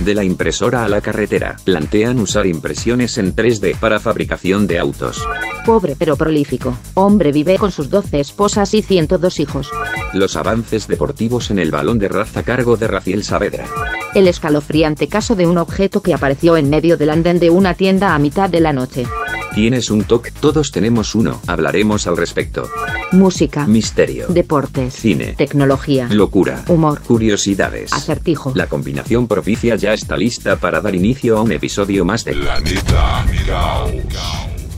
De la impresora a la carretera, plantean usar impresiones en 3D para fabricación de autos. Pobre pero prolífico, hombre vive con sus 12 esposas y 102 hijos. Los avances deportivos en el balón de raza a cargo de Raciel Saavedra. El escalofriante caso de un objeto que apareció en medio del andén de una tienda a mitad de la noche. ¿Tienes un TOC? Todos tenemos uno. Hablaremos al respecto. Música, Misterio. deportes, Cine. tecnología, Locura. humor, Curiosidades. acertijo. La combinación propicia ya está lista para dar inicio a un episodio más de Planeta Caos.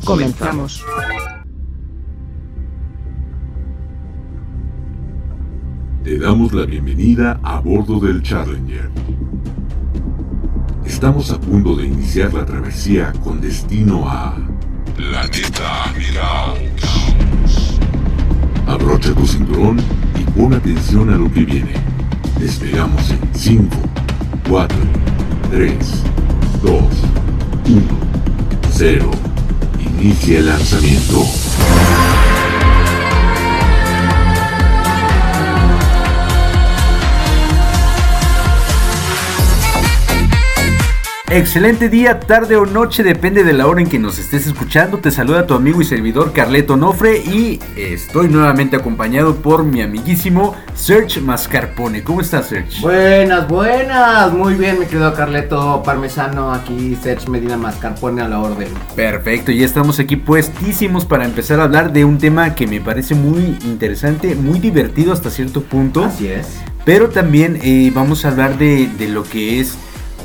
Comenzamos. Te damos la bienvenida a bordo del Challenger. Estamos a punto de iniciar la travesía con destino a Planeta Caos. Abrocha tu cinturón y pon atención a lo que viene. Despegamos en 5, 4, 3, 2, 1, 0. Inicia el lanzamiento. Excelente día, tarde o noche, depende de la hora en que nos estés escuchando. Te saluda tu amigo y servidor Carleto Nofre y estoy nuevamente acompañado por mi amiguísimo Serge Mascarpone. ¿Cómo estás, Serge? Buenas, buenas. Muy bien, mi querido Carleto Parmesano. Aquí Serge Medina Mascarpone a la orden. Perfecto, ya estamos aquí puestísimos para empezar a hablar de un tema que me parece muy interesante, muy divertido hasta cierto punto. Así es. Pero también eh, vamos a hablar de, de lo que es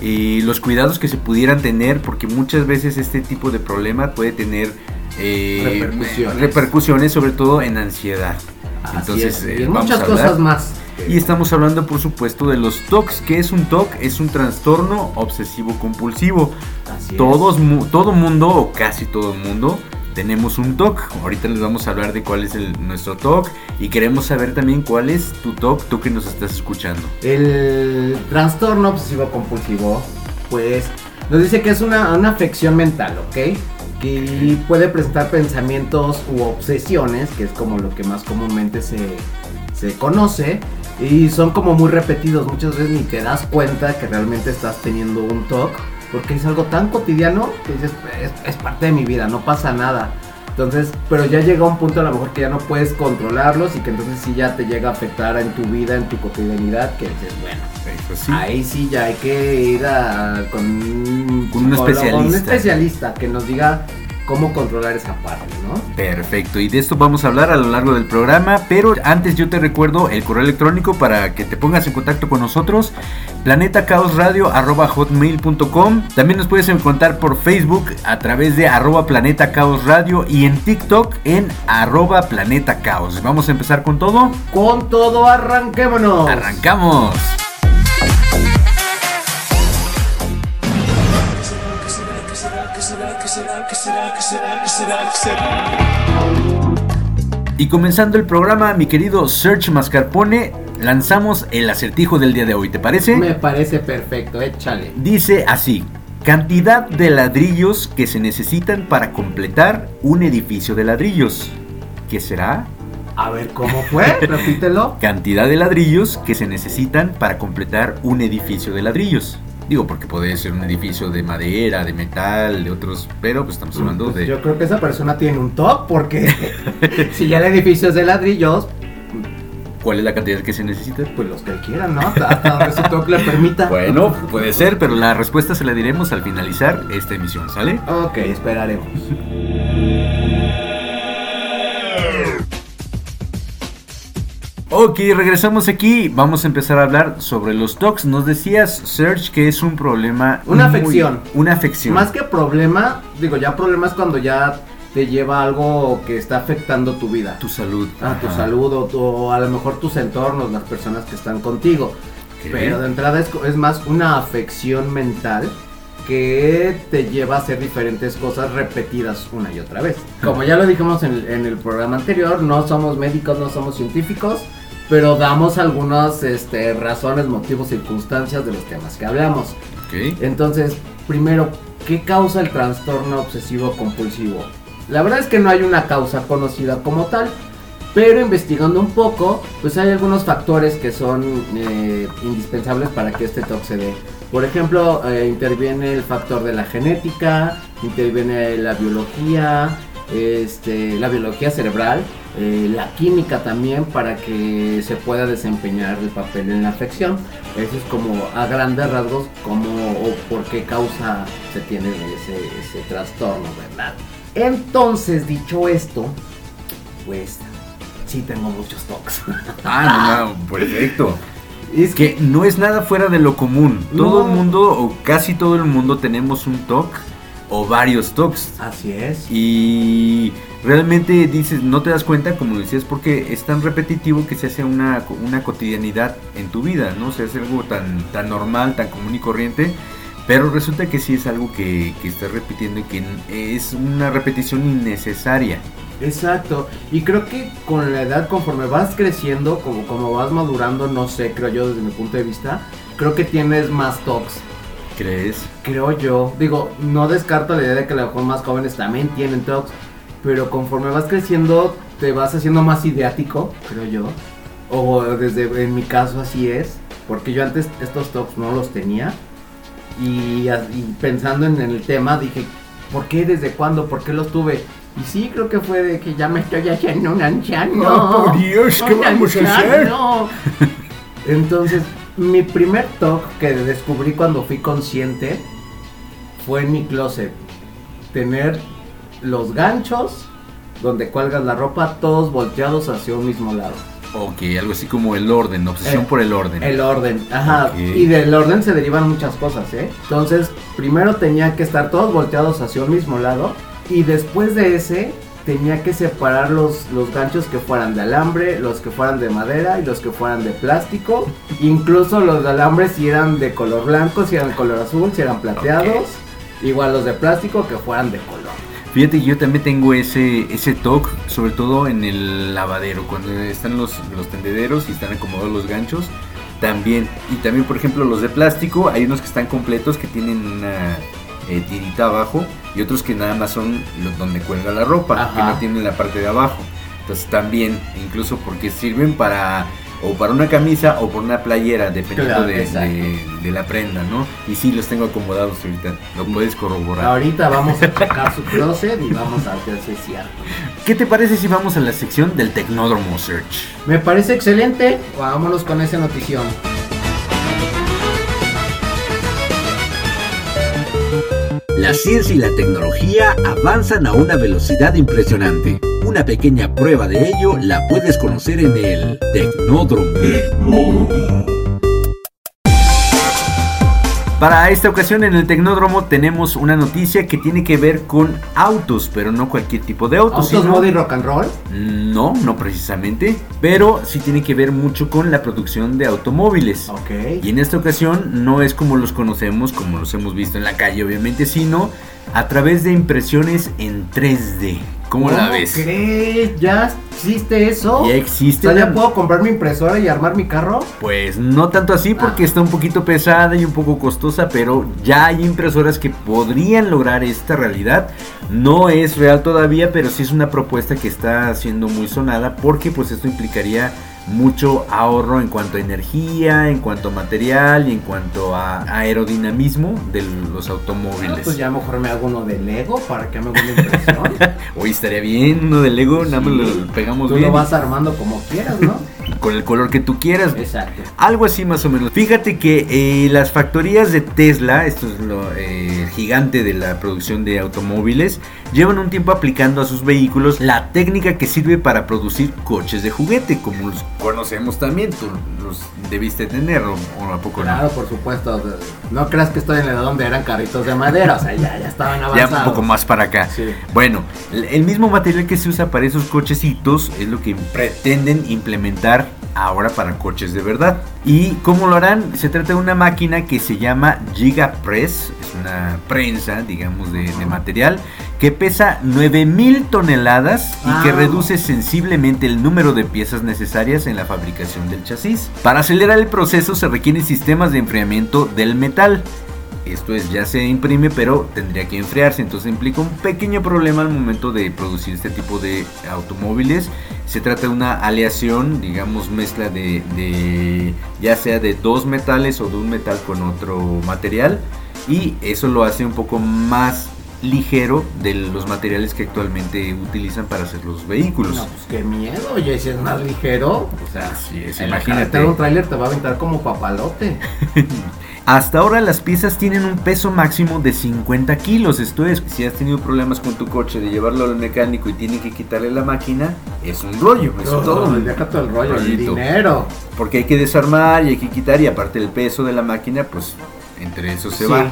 eh, los cuidados que se pudieran tener, porque muchas veces este tipo de problema puede tener eh, Repercusiones. repercusiones, sobre todo en ansiedad. Así Entonces, es. eh, y en muchas cosas más. Y estamos hablando, por supuesto, de los TOCs. ¿Qué es un TOC? Es un trastorno obsesivo compulsivo. Así. Todos, mu- todo mundo, o casi todo mundo, tenemos un TOC. Ahorita les vamos a hablar de cuál es el, nuestro TOC. Y queremos saber también cuál es tu TOC, tú que nos estás escuchando. El trastorno obsesivo compulsivo, pues, nos dice que es una, una afección mental, ¿ok? Que puede presentar pensamientos u obsesiones, que es como lo que más comúnmente se, se conoce. Y son como muy repetidos, muchas veces ni te das cuenta que realmente estás teniendo un TOC, porque es algo tan cotidiano que dices, es, es parte de mi vida, no pasa nada. Entonces, pero ya llega un punto a lo mejor que ya no puedes controlarlos y que entonces sí ya te llega a afectar en tu vida, en tu cotidianidad, que dices, bueno, ahí sí ya hay que ir a, con, Con un especialista. un especialista que nos diga cómo controlar esa parte, ¿no? Perfecto, y de esto vamos a hablar a lo largo del programa, pero antes yo te recuerdo el correo electrónico para que te pongas en contacto con nosotros, planetacaosradio.hotmail.com También nos puedes encontrar por Facebook a través de arroba Planeta Caos Radio y en TikTok en arroba Planeta Caos. Vamos a empezar con todo. Con todo, arranquémonos. ¡Arrancamos! Y comenzando el programa, mi querido Search Mascarpone, lanzamos el acertijo del día de hoy, ¿te parece? Me parece perfecto, échale. Dice así, cantidad de ladrillos que se necesitan para completar un edificio de ladrillos. ¿Qué será? A ver, ¿cómo fue? Repítelo. Cantidad de ladrillos que se necesitan para completar un edificio de ladrillos. Digo, porque puede ser un edificio de madera, de metal, de otros, pero pues estamos hablando Pues de... Yo creo que esa persona tiene un top porque si ya el edificio es de ladrillos, ¿Cuál es la cantidad que se necesita? pues los que él quiera, ¿no? Hasta, hasta donde su top le permita. Bueno, puede ser, pero la respuesta se la diremos al finalizar esta emisión, ¿sale? Ok, esperaremos. Ok, regresamos aquí. Vamos a empezar a hablar sobre los TOCs. Nos decías, Serge, que es un problema. Una muy- afección. Una afección. Más que problema, digo, ya problema es cuando ya te lleva algo que está afectando tu vida. tu salud. a tu salud o, o a lo mejor tus entornos, las personas que están contigo. Ok. Pero de entrada es, es más una afección mental que te lleva a hacer diferentes cosas repetidas una y otra vez. Como ya lo dijimos en, en el programa anterior, no somos médicos, no somos científicos, pero damos algunas este, razones, motivos, circunstancias de los temas que hablamos. Entonces, primero, ¿qué causa el trastorno obsesivo compulsivo? La verdad es que no hay una causa conocida como tal, pero investigando un poco, pues hay algunos factores que son eh, indispensables para que este TOC se dé. Por ejemplo, eh, interviene el factor de la genética, interviene la biología, este, la biología cerebral, eh, la química también para que se pueda desempeñar el papel en la afección. Eso es como a grandes rasgos como o por qué causa se tiene ese, ese trastorno, ¿verdad? Entonces, dicho esto, pues sí tengo muchos toques. Ah, no, perfecto. es Que no es nada fuera de lo común. Todo No. el mundo, o casi todo el mundo, tenemos un TOC o varios TOCs. Así es. Y realmente dices, no te das cuenta, como decías, porque es tan repetitivo que se hace una, una cotidianidad en tu vida, ¿no? Se hace algo tan, tan normal, tan común y corriente. Pero resulta que sí es algo que, que estás repitiendo y que es una repetición innecesaria. Exacto. Y creo que con la edad, conforme vas creciendo, como, como vas madurando, no sé, creo yo desde mi punto de vista, creo que tienes más tocs. ¿Crees? Creo yo. Digo, no descarto la idea de que a lo mejor más jóvenes también tienen tocs. Pero conforme vas creciendo, te vas haciendo más ideático, creo yo. O desde, en mi caso así es. Porque yo antes estos tocs no los tenía. Y, pensando en, el tema, dije, ¿por qué? ¿Desde cuándo? ¿Por qué los tuve? Y sí, creo que fue de que ya me estoy haciendo un anciano. Oh, por Dios, ¿qué vamos a hacer? Entonces, mi primer TOC que descubrí cuando fui consciente fue en mi closet. Tener los ganchos donde cuelgas la ropa todos volteados hacia un mismo lado. Ok, algo así como el orden, obsesión Eh, por el orden. El orden, ajá. Y del orden se derivan muchas cosas, ¿eh? Entonces, primero tenía que estar todos volteados hacia un mismo lado. Y después de ese, tenía que separar los, los ganchos que fueran de alambre, los que fueran de madera y los que fueran de plástico. Incluso los de alambre si eran de color blanco, si eran de color azul, si eran plateados. Igual los de plástico que fueran de color. Fíjate, yo también tengo ese, ese toque, sobre todo en el lavadero, cuando están los, los tendederos y están acomodados los ganchos, también. Y también, por ejemplo, los de plástico, hay unos que están completos, que tienen una eh, tirita abajo, y otros que nada más son los donde cuelga la ropa, que no tienen la parte de abajo. Entonces también, incluso porque sirven para o para una camisa o por una playera, dependiendo Claro, de, exacto. de- de la prenda, ¿no? Y sí, los tengo acomodados ahorita, lo puedes corroborar. Ahorita vamos a checar su closet y vamos a ver si es cierto. ¿Qué te parece si vamos a la sección del Tecnódromo Search? Me parece excelente. Vámonos con esa notición. La ciencia y la tecnología avanzan a una velocidad impresionante. Una pequeña prueba de ello la puedes conocer en el Tecnódromo. Para esta ocasión en el Tecnódromo tenemos una noticia que tiene que ver con autos, pero no cualquier tipo de autos. ¿Autos, sino- y rock and roll? No, no precisamente, pero sí tiene que ver mucho con la producción de automóviles. Ok. Y en esta ocasión no es como los conocemos, como los hemos visto en la calle obviamente, sino a través de impresiones en 3D. ¿Cómo la ves? crees? ¿Ya existe eso? Ya O existe. sea, ¿ya la- puedo comprar mi impresora y armar mi carro? Pues no tanto así porque Ah. está un poquito pesada y un poco costosa, pero ya hay impresoras que podrían lograr esta realidad. No es real todavía, pero sí es una propuesta que está siendo muy sonada porque pues esto implicaría mucho ahorro en cuanto a energía, en cuanto a material y en cuanto a aerodinamismo de los Ah, automóviles. pues ya mejor me hago uno de Lego para que me haga una impresión. Hoy estaría bien uno de Lego, nada más lo pegamos Tú bien lo vas armando como quieras, ¿no? con el color que tú quieras. Exacto. Algo así más o menos. Fíjate que eh, las factorías de Tesla, esto es lo eh, gigante de la producción de automóviles, llevan un tiempo aplicando a sus vehículos la técnica que sirve para producir coches de juguete, como los conocemos también. Tú los debiste tener, o, o a poco Claro, por supuesto. No creas que estoy en la edad donde eran carritos de madera, o sea, ya, ya estaban no. avanzados. Ya un poco más para acá. Sí. Bueno, el mismo material que se usa para esos cochecitos es lo que pretenden implementar ahora para coches de verdad. ¿Y cómo lo harán? Se trata de una máquina que se llama Gigapress, es una prensa, digamos, de, de material, que pesa 9000 toneladas y que reduce sensiblemente el número de piezas necesarias en la fabricación del chasis. Para acelerar el proceso se requieren sistemas de enfriamiento del metal. Esto es, ya se imprime, pero tendría que enfriarse. Entonces implica un pequeño problema al momento de producir este tipo de automóviles. Se trata de una aleación, digamos, mezcla de, de ya sea de dos metales o de un metal con otro material. Y eso lo hace un poco más ligero de los materiales que actualmente utilizan para hacer los vehículos. No, pues qué miedo, oye, si es más ligero. O sea, Así es, imagínate. un tráiler te va a aventar como papalote. Hasta ahora las piezas tienen un peso máximo de 50 kilos. Esto es, si has tenido problemas con tu coche de llevarlo al mecánico y tienen que quitarle la máquina, es un rollo, es todo. un deja todo el rollo, el dinero. Porque hay que desarmar y hay que quitar y aparte el peso de la máquina, pues entre eso se Sí, va.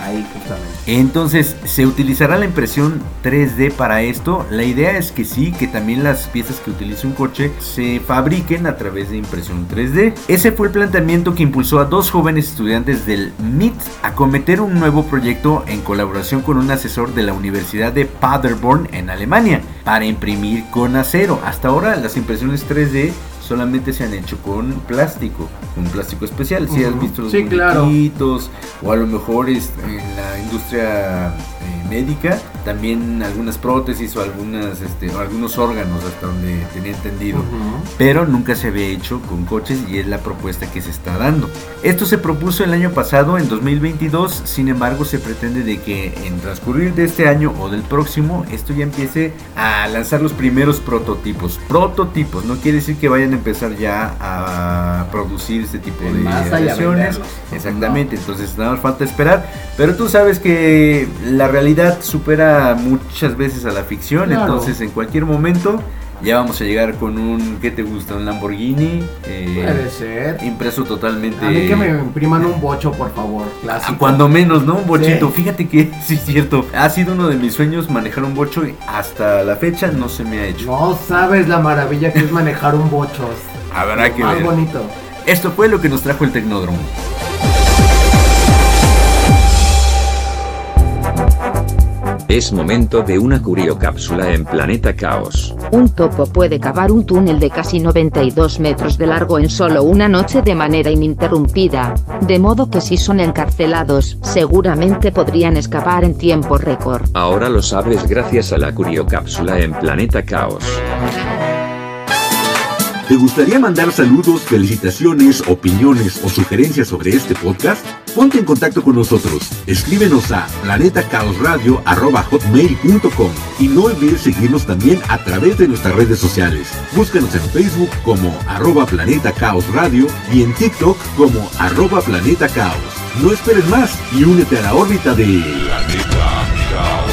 Ahí justamente. Entonces, ¿se utilizará la impresión 3D para esto? La idea es que sí, que también las piezas que utilice un coche se fabriquen a través de impresión 3D. Ese fue el planteamiento que impulsó a dos jóvenes estudiantes del MIT a cometer un nuevo proyecto en colaboración con un asesor de la Universidad de Paderborn en Alemania para imprimir con acero. Hasta ahora las impresiones 3D solamente se han hecho con plástico, con plástico especial. Si has Ujú. visto los Sí, claro. o a lo mejor es en la industria médica, también algunas prótesis o algunas este, o algunos órganos hasta donde tenía entendido. Ujú. Pero nunca se había hecho con coches y es la propuesta que se está dando. Esto se propuso el año pasado, en 2022, sin embargo se pretende de que en transcurrir de este año o del próximo, esto ya empiece a lanzar los primeros prototipos. Prototipos, no quiere decir que vayan a empezar ya a producir este tipo En de masa y a versiones. venderlos. Exactamente, entonces nada más falta esperar. Pero tú sabes que la realidad supera muchas veces a la ficción, Claro. entonces en cualquier momento ya vamos a llegar con un, ¿qué te gusta? Un Lamborghini. eh, Puede ser. impreso totalmente. A mí que me impriman un bocho, por favor. Ah, Clásico. Cuando menos, ¿no? Un bochito. Sí. Fíjate que sí es cierto. Ha sido uno de mis sueños manejar un bocho y hasta la fecha no se me ha hecho. No sabes la maravilla que es manejar un bocho. Habrá que Más ver. bonito. Esto fue lo que nos trajo el Tecnódromo. Es momento de una curiocápsula en Planeta Caos. Un topo puede cavar un túnel de casi 92 metros de largo en solo una noche de manera ininterrumpida, de modo que si son encarcelados, seguramente podrían escapar en tiempo récord. Ahora lo sabes gracias a la curiocápsula en Planeta Caos. ¿Te gustaría mandar saludos, felicitaciones, opiniones o sugerencias sobre este podcast? Ponte en contacto con nosotros. Escríbenos a planetacaosradio.com y no olvides seguirnos también a través de nuestras redes sociales. Búscanos en Facebook como arroba Planeta Radio y en TikTok como arroba Planeta Caos. No esperes más y únete a la órbita de Planeta Caos.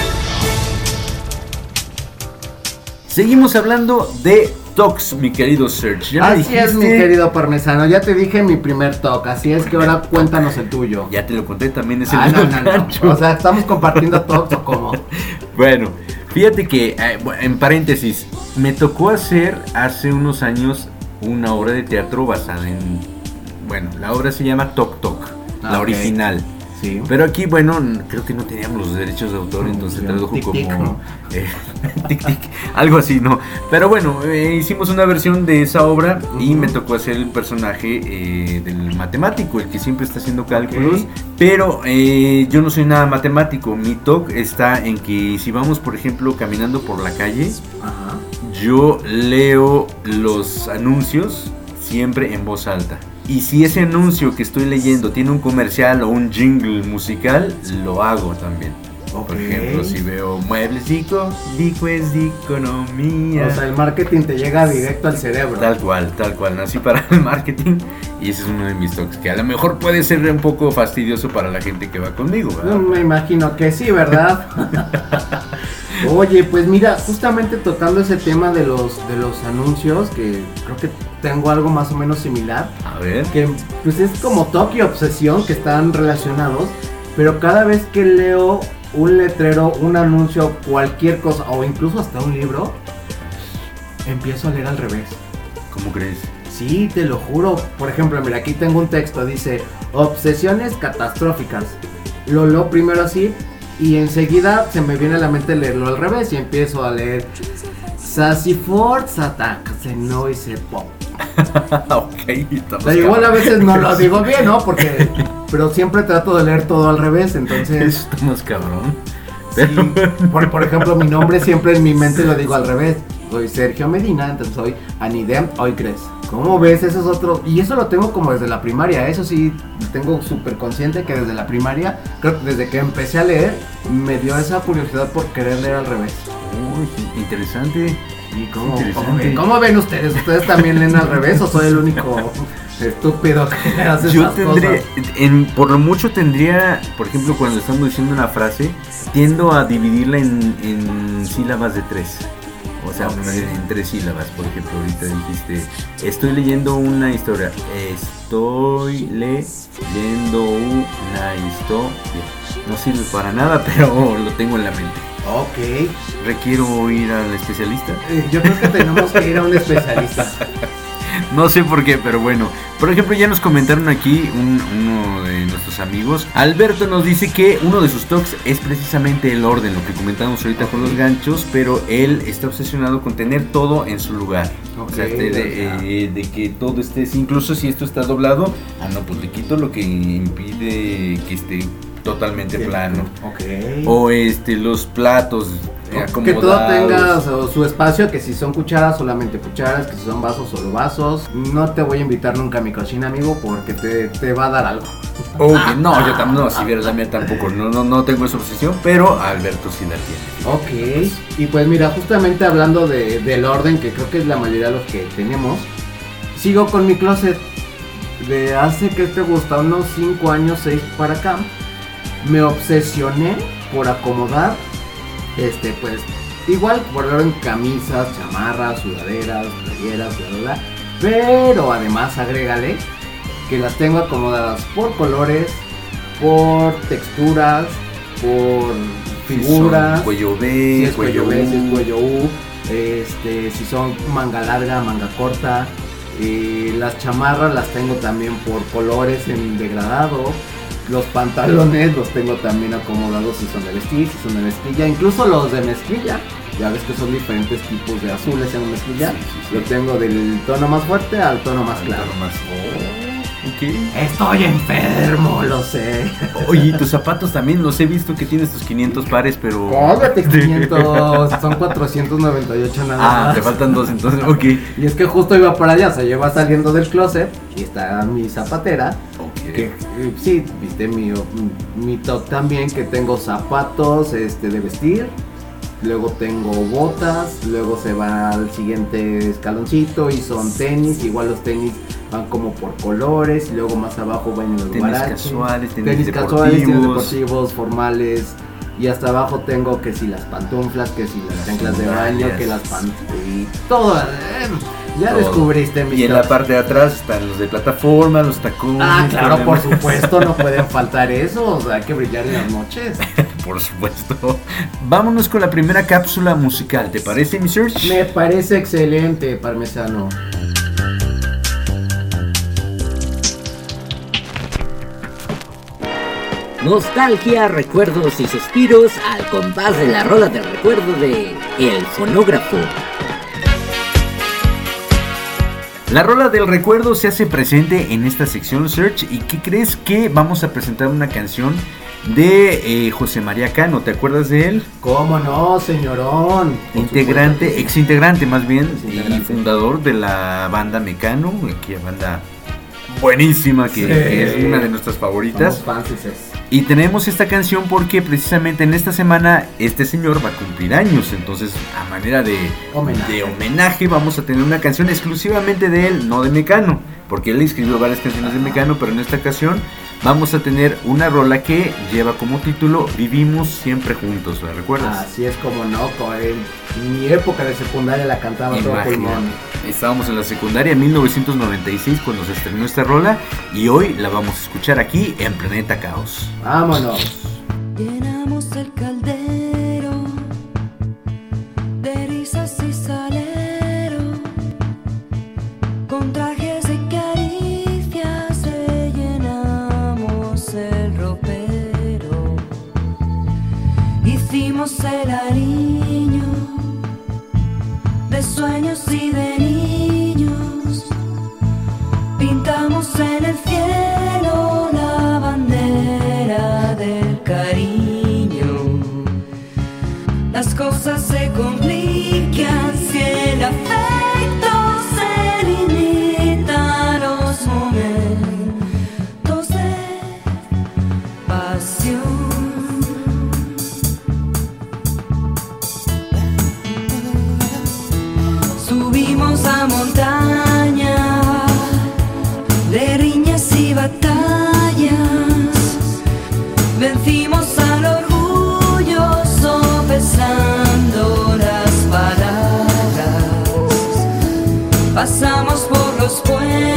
Seguimos hablando de Tox, mi querido Serge. Así es, mi querido parmesano. Ya te dije mi primer talk. Así es que ahora cuéntanos el tuyo. Ya te lo conté también, es el Ah, no, no, no. O sea, ¿estamos compartiendo talks o cómo? Bueno, fíjate que, eh, en paréntesis, me tocó hacer hace unos años una obra de teatro basada en. Bueno, la obra se llama Tok Tok, Ah, la original. Sí. Pero aquí, bueno, creo que no teníamos los derechos de autor, entonces Sí, tradujo tic, tic, como. ¿no? eh, tic algo así, ¿no? Pero bueno, eh, hicimos una versión de esa obra y me tocó hacer el personaje eh, del matemático, el que siempre está haciendo cálculos. Ok. Pero eh, yo no soy nada matemático. Mi toque está en que si vamos, por ejemplo, caminando por la calle, Ajá. yo leo los anuncios siempre en voz alta. Y si ese anuncio que estoy leyendo tiene un comercial o un jingle musical, lo hago también. Por ejemplo, si veo muebles Dico, Dico es de economía. O sea, el marketing te llega directo al cerebro. Tal cual, tal cual. Nací para el marketing y ese es uno de mis toques. Que a lo mejor puede ser un poco fastidioso para la gente que va conmigo. ¿verdad? No, me imagino que sí, ¿verdad? Oye, pues mira, justamente tocando ese tema de los de los anuncios, que creo que tengo algo más o menos similar, A ver. que pues es como Tokio Obsesión que están relacionados, pero cada vez que leo un letrero, un anuncio, cualquier cosa o incluso hasta un libro, empiezo a leer al revés. ¿Cómo crees? Sí, te lo juro. Por ejemplo, mira, aquí tengo un texto, dice, obsesiones catastróficas. Lo leo primero así y enseguida se me viene a la mente leerlo al revés y empiezo a leer Sassy Force Attack, Noise Pop. ok, O sea, igual a veces no lo digo bien, ¿no? Porque, pero siempre trato de leer todo al revés, entonces... Estamos cabrón. Sí, por, por ejemplo, mi nombre siempre en mi mente lo digo al revés. Soy Sergio Medina, entonces soy Anidem Oikres. ¿Cómo ves? Eso es otro. Y eso lo tengo como desde la primaria. Eso sí, tengo súper consciente que desde la primaria, creo que desde que empecé a leer, me dio esa curiosidad por querer leer al revés. Uy, interesante. ¿Y cómo, Interesante. cómo ven? ¿Cómo ven ustedes? ¿Ustedes también leen al revés o soy el único estúpido que hace Yo esas cosas? en, por lo mucho tendría, por ejemplo, cuando estamos diciendo una frase, tiendo a dividirla en, en sílabas de tres. O sea, en tres sílabas. Por ejemplo, ahorita dijiste, estoy leyendo una historia. Estoy leyendo una historia. No sirve para nada, pero lo tengo en la mente. Ok. ¿Requiero ir al especialista? Eh, Yo creo que tenemos que ir a un especialista. No sé por qué, pero bueno. Por ejemplo, ya nos comentaron aquí un- uno de nuestros amigos. Alberto nos dice que uno de sus toques es precisamente el orden, lo que comentamos ahorita con los ganchos, pero él está obsesionado con tener todo en su lugar. o sea, de, eh, de que todo esté, incluso si esto está doblado, ah, no, pues le quito lo que impide que esté totalmente plano. Ok. O este, los platos Que todo tenga su, su espacio, que si son cucharas, solamente cucharas, que si son vasos, solo vasos. No te voy a invitar nunca a mi cocina, amigo, porque te, te va a dar algo. Ok, no, yo tampoco, no, si vieras la mía tampoco, no, no, no tengo esa obsesión, pero Alberto sí la tiene. Ok. Y pues mira, justamente hablando de- del orden, que creo que es la mayoría de los que tenemos, sigo con mi closet. De hace que te gusta, unos 5 años, 6 para acá, me obsesioné por acomodar, este, pues, igual por orden camisas, chamarras, sudaderas, playeras, bla, bla, bla. Pero además agrégale que las tengo acomodadas por colores, por texturas, por figuras. Cuello B, si es cuello, cuello B, si es cuello U, este, si son manga larga, manga corta. eh, las chamarras las tengo también por colores en degradado. Los pantalones los tengo también acomodados si son de vestir, si son de mezclilla. Incluso los de mezclilla, ya ves que son diferentes tipos de azules en mezclilla. Sí, sí, sí. Lo tengo del tono más fuerte al tono más Al claro. tono más- Oh. Estoy enfermo, lo sé. Oye, tus zapatos también los he visto que tienes tus 500 pares, pero... Cómprate 500, son 498 nada Ah, más. te faltan dos, entonces, ok. Y es que justo iba para allá, o sea, yo iba saliendo del closet y está mi zapatera. Que eh, sí, viste mi, mi top también, que tengo zapatos este, de vestir. Luego tengo botas, luego se va al siguiente escaloncito y son tenis, igual los tenis van como por colores, y luego más abajo van los Tenis casuales, tenis casuales, tenis deportivos. formales. Y hasta abajo tengo que si las pantuflas, que si las chanclas de baño, que las pan... y todo. eh, ya Todo. descubriste mi Y en la parte de atrás están los de plataforma, los tacones. Ah, claro, por supuesto, no pueden faltar eso. O sea, hay que brillar en las noches. Por supuesto. Vámonos con la primera cápsula musical, ¿te parece, mi Search? Me parece excelente, parmesano. Nostalgia, recuerdos y suspiros al compás de la rola del recuerdo de El Fonógrafo. La rola del recuerdo se hace presente en esta sección Search y ¿qué crees que vamos a presentar una canción de eh, José María Cano? ¿Te acuerdas de él? ¿Cómo no, señorón? Integrante, que ex integrante más bien y fundador de la banda Mecano, aquí banda buenísima que, Sí. que es una de nuestras favoritas. Somos fanses. Y tenemos esta canción porque precisamente en esta semana este señor va a cumplir años. Entonces, a manera de Homenaje. de homenaje, vamos a tener una canción exclusivamente de él, no de Mecano. Porque él escribió varias canciones de Mecano, pero en esta ocasión vamos a tener una rola que lleva como título Vivimos siempre juntos. ¿La recuerdas? Así es como no, en mi época de secundaria la cantaba todo pulmón. Estábamos en la secundaria en 1996 cuando se estrenó esta rola y hoy la vamos a escuchar aquí en Planeta Caos. Vámonos. Llenamos el caldero sueños y Pasamos por los puentes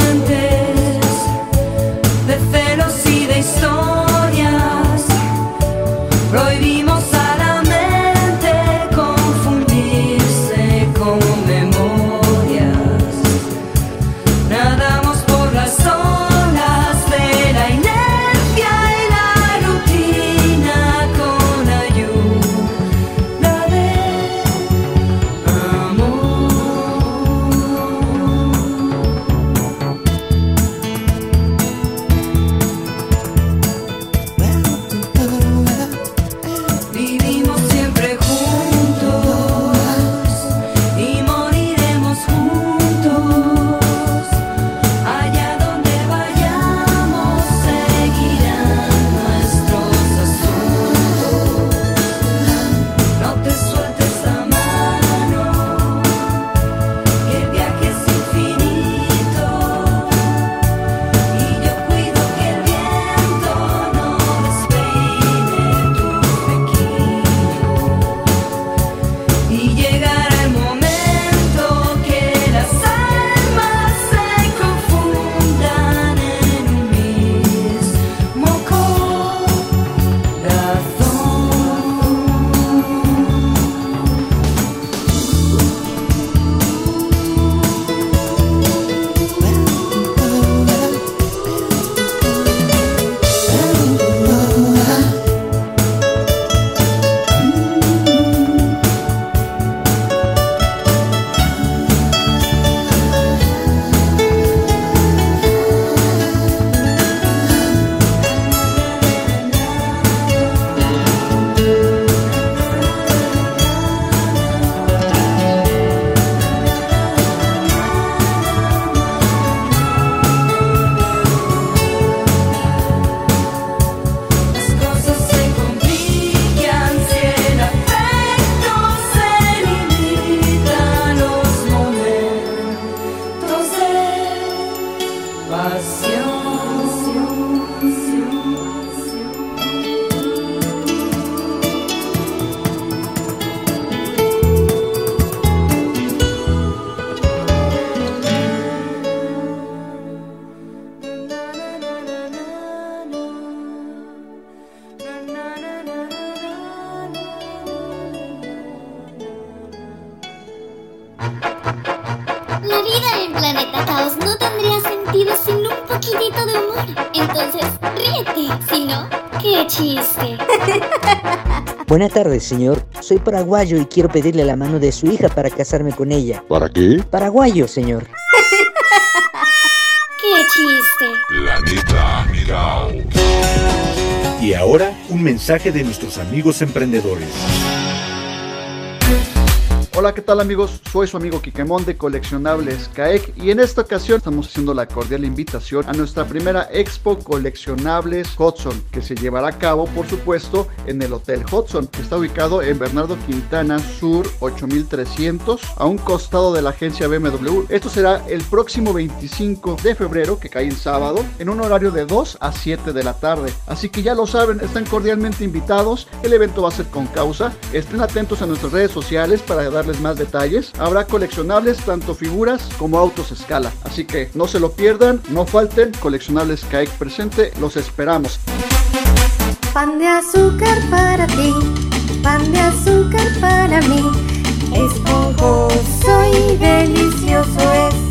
Buenas tardes, señor. Soy paraguayo y quiero pedirle la mano de su hija para casarme con ella. ¿Para qué? Paraguayo, señor. Qué chiste. Planeta Mirao. Y ahora, un mensaje de nuestros amigos emprendedores. Hola, ¿qué tal amigos? Soy su amigo Kikemon de Coleccionables CAEC y en esta ocasión estamos haciendo la cordial invitación a nuestra primera Expo Coleccionables Hudson, que se llevará a cabo, por supuesto, en el Hotel Hudson, que está ubicado en Bernardo Quintana Sur 8300, a un costado de la agencia BMW. Esto será el próximo 25 de febrero, que cae en sábado, en un horario de 2 a 7 de la tarde. Así que ya lo saben, están cordialmente invitados. El evento va a ser con causa. Estén atentos a nuestras redes sociales para darles más detalles. Habrá coleccionables, tanto figuras como autos escala. Así que no se lo pierdan, no falten. Coleccionables CAEC presente, los esperamos. Pan de azúcar para ti, pan de azúcar para mí. Esponjoso y delicioso.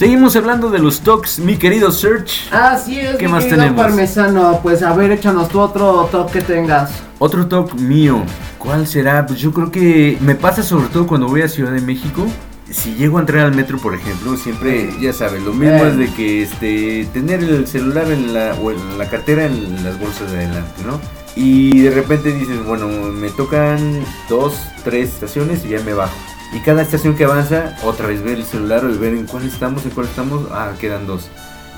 Seguimos hablando de los talks, mi querido Search. Así es, ¿Qué mi más tenemos? parmesano. Pues a ver, échanos tú otro talk que tengas. Otro talk mío. ¿Cuál será? Pues yo creo que me pasa sobre todo cuando voy a Ciudad de México. Si llego a entrar al metro, por ejemplo, siempre, ya sabes, lo mismo Eh. es de que este tener el celular en la, o en la cartera en las bolsas de adelante, ¿no? Y de repente dices, bueno, me tocan dos, tres estaciones y ya me bajo. Y cada estación que avanza, otra vez ver el celular y ver en cuál estamos, en cuál estamos, ah, quedan dos.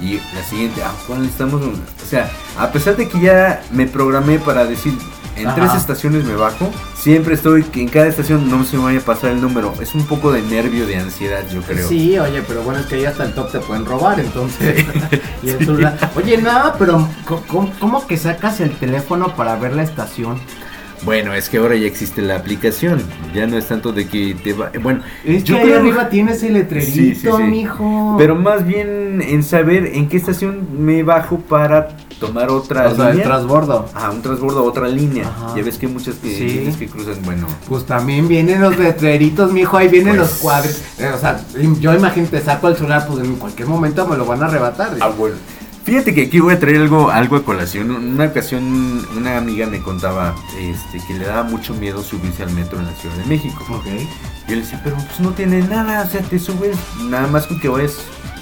Y la siguiente, ah, ¿cuál estamos? O sea, a pesar de que ya me programé para decir, en Ajá. tres estaciones me bajo, siempre estoy que en cada estación no se me vaya a pasar el número. Es un poco de nervio, de ansiedad, yo creo. Sí, oye, pero bueno, es que ahí hasta el top te pueden robar, entonces. y el celular. Oye, no, pero co- ¿cómo, que sacas el teléfono para ver la estación? Bueno, es que ahora ya existe la aplicación. Ya no es tanto de que te va. Bueno, Es que ahí arriba tienes el letrerito, Sí, sí, sí. mijo. Pero más bien en saber en qué estación me bajo para tomar otra O sea, el línea. transbordo. Ah, un transbordo, otra línea. Ajá. Ya ves que hay muchas que, líneas que cruzan. Bueno, Pues también vienen los letreritos, mijo, ahí vienen Pues- los cuadros. Eh, o sea, yo imagínate, saco el celular, pues en cualquier momento me lo van a arrebatar. Ah, bueno. Fíjate que aquí voy a traer algo, algo a colación. Una ocasión una amiga me contaba este, que le daba mucho miedo subirse al metro en la Ciudad de México. Ok. Y yo le decía, pero pues no tiene nada, o sea, te subes nada más con que vayas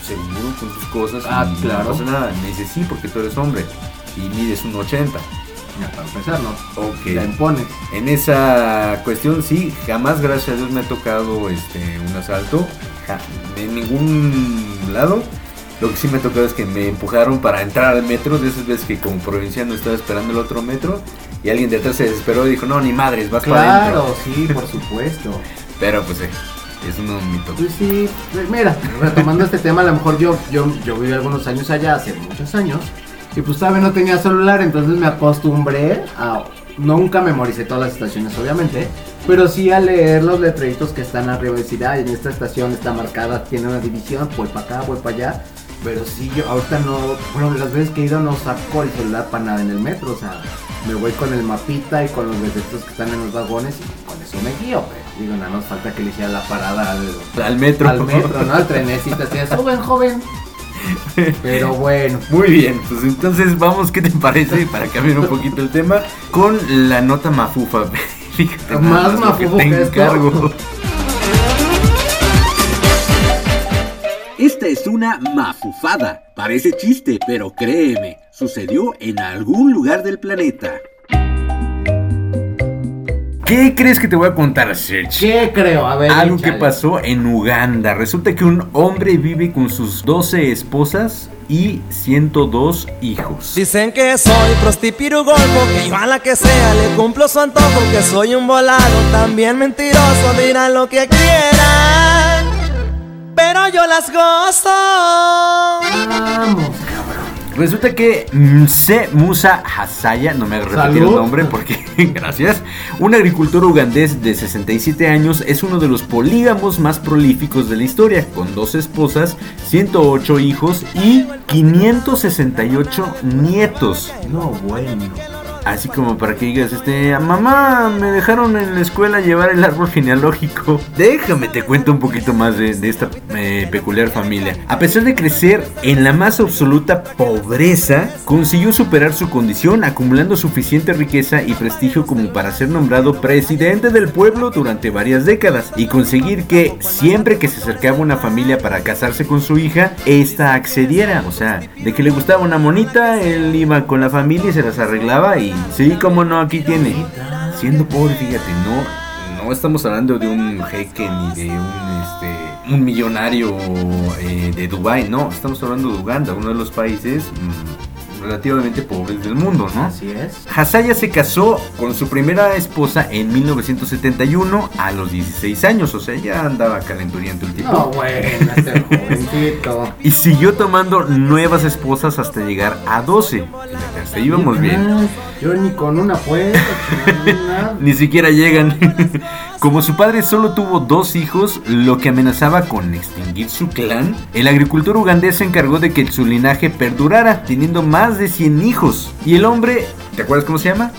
seguro con tus cosas Ah, y claro. no pasa nada. Me dice, sí, porque tú eres hombre y mides un 80. Ya, para empezar, ¿no? Ok. La impones. En esa cuestión, sí, jamás, gracias a Dios, me ha tocado este, un asalto. Ja- en ningún lado. Lo que sí me tocado es que me empujaron para entrar al metro. De esas veces que como provinciano estaba esperando el otro metro. Y alguien de atrás se desesperó y dijo, no, ni madres, vas para adentro. Claro, sí, por supuesto. Pero pues eh, es de mis Pues sí, pues mira, retomando este tema, a lo mejor yo, yo, yo viví algunos años allá, hace muchos años, y pues todavía no tenía celular, entonces me acostumbré a... Nunca memoricé todas las estaciones, obviamente, pero sí a leer los letreritos que están arriba y decir, ay, en esta estación está marcada, tiene una división, voy para acá, voy para allá. Pero sí, yo ahorita no, bueno, las veces que he ido no saco el celular para nada en el metro, o sea, me voy con el mapita y con los letreritos que están en los vagones y con eso me guío, pero digo, nada más falta que le hiciera la parada al, Al metro. Al metro, ¿no? Al trenecito, así, suben, joven. Pero bueno. Muy bien, pues entonces vamos, ¿qué te parece? Para cambiar un poquito el tema, con la nota mafufa. Fíjate, Más lo que te que esto. Esta es una mafufada. Parece chiste, pero créeme, sucedió en algún lugar del planeta. ¿Qué crees que te voy a contar, Serge? ¿Qué creo? A ver, Algo que pasó en Uganda. Resulta que un hombre vive con sus 12 esposas y 102 hijos. Dicen que soy prostipirugol porque yo a la que sea le cumplo su antojo Que soy un volado, también mentiroso, dirán lo que quieran Pero yo las gozo Vamos, Resulta que Mse Musa Hasaya, no me hagas repetir el nombre porque, gracias, un agricultor ugandés de 67 años es uno de los polígamos más prolíficos de la historia, con dos esposas, 108 hijos y 568 nietos. No, bueno. Así como para que digas, este, mamá, me dejaron en la escuela llevar el árbol genealógico. Déjame te cuento un poquito más de, de esta eh, peculiar familia. A pesar de crecer en la más absoluta pobreza, consiguió superar su condición acumulando suficiente riqueza y prestigio como para ser nombrado presidente del pueblo durante varias décadas y conseguir que siempre que se acercaba una familia para casarse con su hija, esta accediera. O sea, de que le gustaba una monita, él iba con la familia y se las arreglaba y sí, como no, aquí tiene. Siendo pobre, fíjate, no, no estamos hablando de un jeque ni de un, este, un millonario eh, de Dubai, no, estamos hablando de Uganda, uno de los países mm, relativamente pobres del mundo, ¿no? Así es. Hasaya se casó con su primera esposa en 1971 a los 16 años, o sea, ya andaba calenturiento el tipo. No, bueno, este jovencito. Y siguió tomando nuevas esposas hasta llegar a 12. Hasta ahí íbamos bien. Yo ni con una chingada. Ni siquiera llegan. Como su padre solo tuvo dos hijos, lo que amenazaba con extinguir su clan, el agricultor ugandés se encargó de que su linaje perdurara, teniendo más de 100 hijos. Y el hombre, ¿te acuerdas cómo se llama?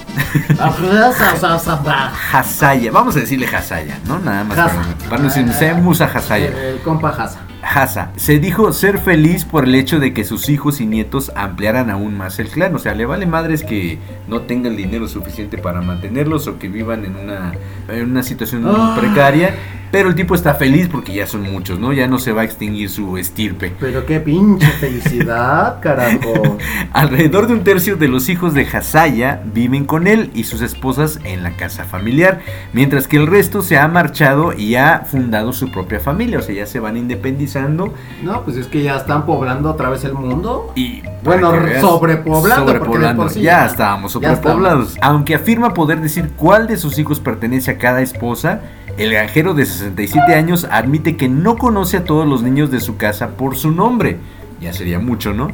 Hasaya, vamos a decirle Hasaya, ¿no? Nada más Hasa. para, para no decir, se Musa Hasaya. El, el compa Hasa. Hasa se dijo ser feliz por el hecho de que sus hijos y nietos ampliaran aún más el clan. O sea, le vale madres que no tengan dinero suficiente para mantenerlos o que vivan en una, en una situación Ah. precaria. Pero el tipo está feliz porque ya son muchos, ¿no? Ya no se va a extinguir su estirpe. Pero qué pinche felicidad, carajo. Alrededor de un tercio de los hijos de Hasaya viven con él y sus esposas en la casa familiar, mientras que el resto se ha marchado y ha fundado su propia familia, o sea, ya se van independizando No, pues es que ya están poblando otra vez el mundo. y Bueno, sobrepoblando, sobrepoblando. sí ya ya- estábamos ya sobrepoblados. Aunque afirma poder decir cuál de sus hijos pertenece a cada esposa, el granjero de 67 años admite que no conoce a todos los niños de su casa por su nombre. Ya sería mucho, ¿no?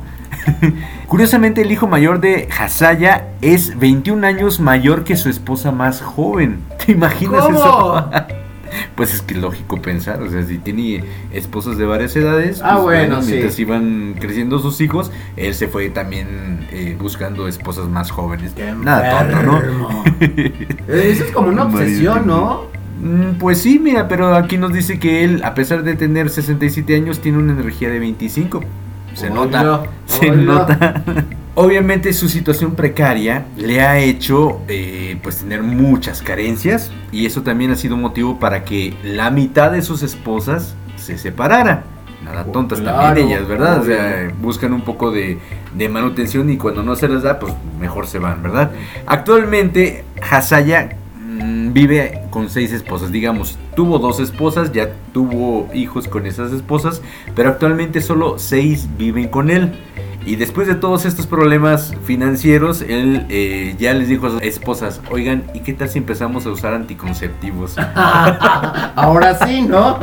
Curiosamente, el hijo mayor de Hasaya es 21 años mayor que su esposa más joven. ¿Te imaginas ¿Cómo? eso? Pues es que es lógico pensar, o sea, si tiene esposas de varias edades, Ah, pues, bueno, mientras iban creciendo sus hijos, él se fue también eh, buscando esposas más jóvenes. Nada tonto, ¿no? Eso es como una obsesión, ¿no? Mm, Pues sí, mira, pero aquí nos dice que él, a pesar de tener 67 años, tiene una energía de 25. Se nota, se nota. Obviamente su situación precaria le ha hecho eh, pues tener muchas carencias y eso también ha sido motivo para que la mitad de sus esposas se separara. Nada tontas claro, también ellas, ¿verdad? O sea, buscan un poco de, de manutención y cuando no se les da, pues mejor se van, ¿verdad? Actualmente Hasaya vive con seis esposas, digamos, tuvo dos esposas, ya tuvo hijos con esas esposas, pero actualmente solo seis viven con él. Y después de todos estos problemas financieros, él eh, ya les dijo a sus esposas, oigan, ¿y qué tal si empezamos a usar anticonceptivos? Ahora sí, ¿no?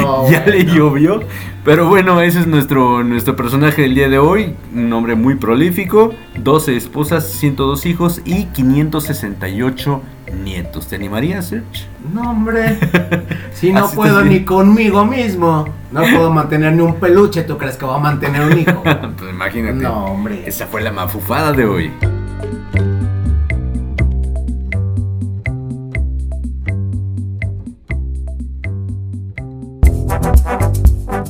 No, ya le llovió. Pero bueno, ese es nuestro, nuestro personaje del día de hoy. Un hombre muy prolífico. 12 esposas, 102 hijos y 568 nietos. ¿Te animarías, Serge? No, hombre. Si no puedo ni conmigo mismo. No puedo mantener ni un peluche. ¿Tú crees que voy a mantener un hijo? pues imagínate. No, hombre. Esa fue la mafufada de hoy.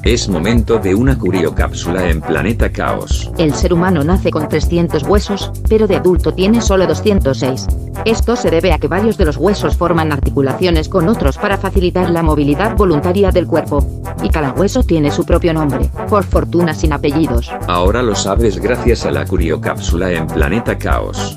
Es momento de una curiocápsula en Planeta Caos. El ser humano nace con 300 huesos, pero de adulto tiene solo 206. Esto se debe a que varios de los huesos forman articulaciones con otros para facilitar la movilidad voluntaria del cuerpo. Y cada hueso tiene su propio nombre, por fortuna sin apellidos. Ahora lo sabes gracias a la curiocápsula en Planeta Caos.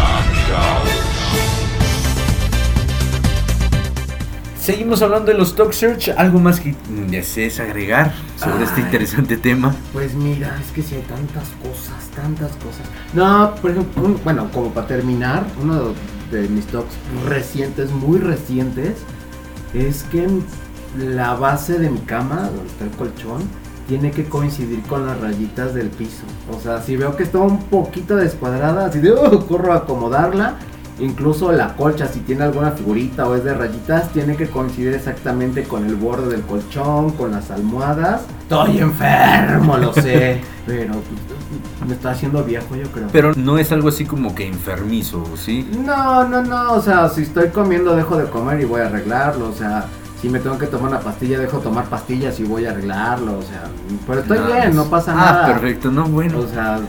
Seguimos hablando de los Talk Search. ¿Algo más que desees agregar sobre este interesante tema? Pues mira, es que si hay tantas cosas, tantas cosas. No, por ejemplo, un- bueno, como para terminar, uno de mis talks recientes, muy recientes, es que la base de mi cama, donde está el colchón, tiene que coincidir con las rayitas del piso. O sea, si veo que está un poquito descuadrada, así de, "Oh", corro a acomodarla. Incluso la colcha, si tiene alguna figurita o es de rayitas, tiene que coincidir exactamente con el borde del colchón, con las almohadas. Estoy enfermo, lo sé. Pero pues, me está haciendo viejo, yo creo. Pero no es algo así como que enfermizo, ¿sí? No, no, no, o sea, si estoy comiendo dejo de comer y voy a arreglarlo, o sea, si me tengo que tomar una pastilla dejo de tomar pastillas y voy a arreglarlo, o sea, pero estoy bien, pues- no pasa ah, nada. perfecto, no, bueno. O sea,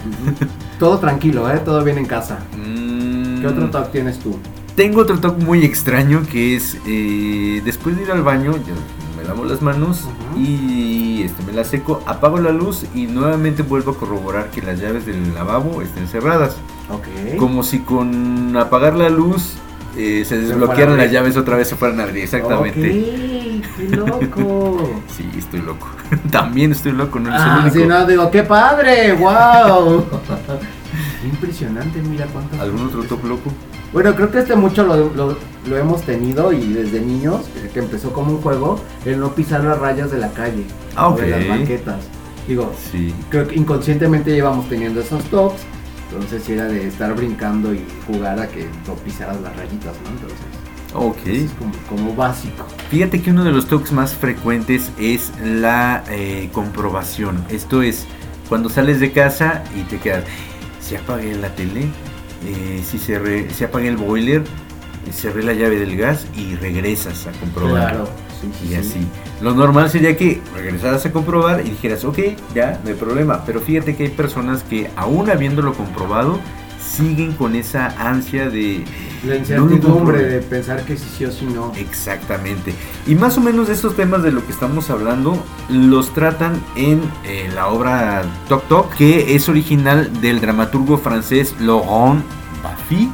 todo tranquilo, eh, todo bien en casa. Mm, ¿Qué otro talk tienes tú? Tengo otro talk muy extraño que es eh, después de ir al baño, yo me lavo las manos y este, me las seco, apago la luz y nuevamente vuelvo a corroborar que las llaves del lavabo estén cerradas. Ok. Como si con apagar la luz eh, se desbloquearan las llaves otra vez se fueran a abrir. Exactamente. Ok, qué loco. Sí, estoy loco. También estoy loco, no el ah, único. sí, no, digo, qué padre, wow. Impresionante, mira cuánto. ¿Algún otro top loco? Bueno, creo que este mucho lo, lo- lo hemos tenido y desde niños, eh, que empezó como un juego, el no pisar las rayas de la calle, Ah, o de las banquetas. Digo, Sí. creo que inconscientemente llevamos teniendo esos tops, entonces era de estar brincando y jugar a que no pisaras las rayitas, ¿no? Entonces, Ok. es como, como básico. Fíjate que uno de los toques más frecuentes es la eh, comprobación. Esto es cuando sales de casa y te quedas, si apagué la tele, eh, si, si apagué el boiler, cerré la llave del gas y regresas a comprobar. Claro, sí, sí, y sí. así. Lo normal sería que regresaras a comprobar y dijeras, ok, ya, no hay problema. Pero fíjate que hay personas que aún habiéndolo comprobado, siguen con esa ansia de... La "No incertidumbre comprobé". de pensar que sí sí o sí no. Exactamente. Y más o menos de estos temas de lo que estamos hablando los tratan en eh, la obra Toc Toc, que es original del dramaturgo francés Laurent Baffy.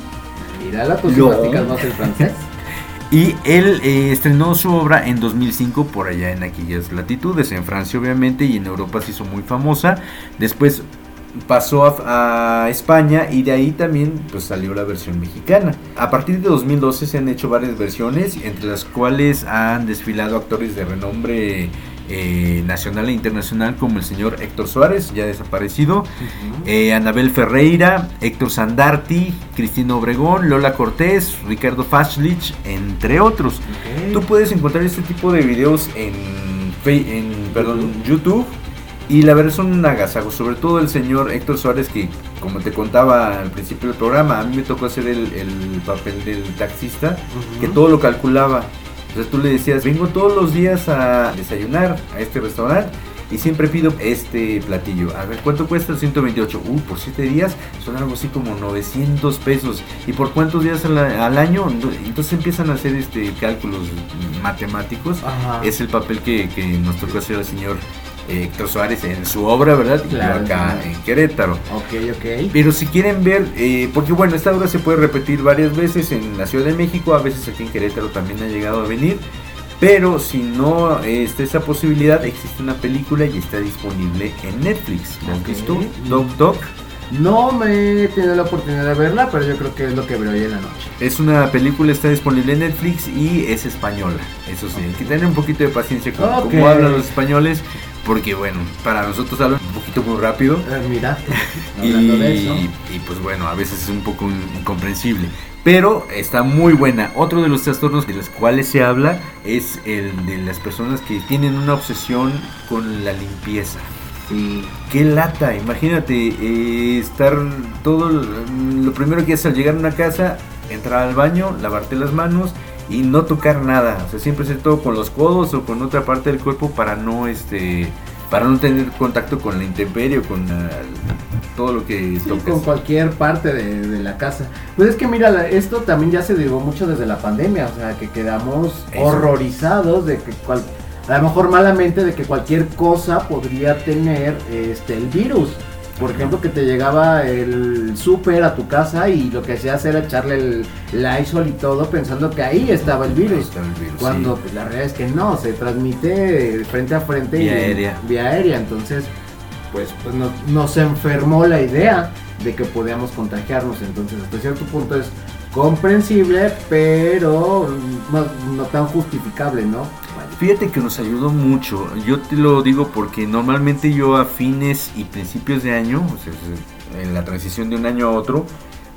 Sí Lo- practicas más el francés. Y él eh, estrenó su obra en 2005 por allá en aquellas latitudes, en Francia obviamente y en Europa se hizo muy famosa. Después pasó a, a España y de ahí también pues salió la versión mexicana. A partir de 2012 se han hecho varias versiones, entre las cuales han desfilado actores de renombre eh, nacional e internacional como el señor Héctor Suárez, ya desaparecido, eh, Anabel Ferreira, Héctor Sandarti, Cristina Obregón, Lola Cortés, Ricardo Fashlich, entre otros. Tú puedes encontrar este tipo de videos en, en perdón, YouTube. Y la verdad son un agasajo, sobre todo el señor Héctor Suárez que, como te contaba al principio del programa, a mí me tocó hacer el, el papel del taxista, que todo lo calculaba. Entonces tú le decías, vengo todos los días a desayunar a este restaurante y siempre pido este platillo. A ver, ¿cuánto cuesta? 128. Uh, por 7 días son algo así como 900 pesos. ¿Y por cuántos días al, al año? Entonces empiezan a hacer este cálculos matemáticos. Ajá. Es el papel que, que nos tocó hacer al señor Héctor Suárez en su obra, ¿verdad? Claro, acá en Querétaro. Ok, ok. Pero si quieren ver, eh, porque bueno, esta obra se puede repetir varias veces en la Ciudad de México, a veces aquí en Querétaro también ha llegado a venir. Pero si no eh, está esa posibilidad, existe una película y está disponible en Netflix. ¿La has visto? Doc Doc. No me he tenido la oportunidad de verla, pero yo creo que es lo que veré hoy en la noche. Es una película, está disponible en Netflix y es española. Eso sí, hay que tener un poquito de paciencia con cómo hablan los españoles. Porque bueno, para nosotros hablan un poquito muy rápido. Eh, mira, y, de eso. y, pues bueno, a veces es un poco in- incomprensible. Pero está muy buena. Otro de los trastornos de los cuales se habla es el de las personas que tienen una obsesión con la limpieza. Sí. Qué lata, imagínate eh, estar todo, lo primero que haces al llegar a una casa, entrar al baño, lavarte las manos y no tocar nada, o sea, siempre hacer todo con los codos o con otra parte del cuerpo para no este para no tener contacto con la intemperie o con la- todo lo que Sí, con cualquier parte de, de la casa. Pues es que mira, esto también ya se dio mucho desde la pandemia, o sea, que quedamos Eso. horrorizados de que cual, a lo mejor malamente de que cualquier cosa podría tener este el virus. Por ejemplo, que te llegaba el súper a tu casa y lo que hacías era echarle el Lysol y todo pensando que ahí estaba el virus. estaba el virus, Cuando sí. pues, la realidad es que no, se transmite frente a frente Vía y aérea. vía aérea. Entonces, pues, pues no- nos enfermó la idea de que podíamos contagiarnos. Entonces, hasta cierto punto es comprensible, pero no, no tan justificable, ¿no? Fíjate que nos ayudó mucho. Yo te lo digo porque normalmente yo a fines y principios de año, o sea, en la transición de un año a otro,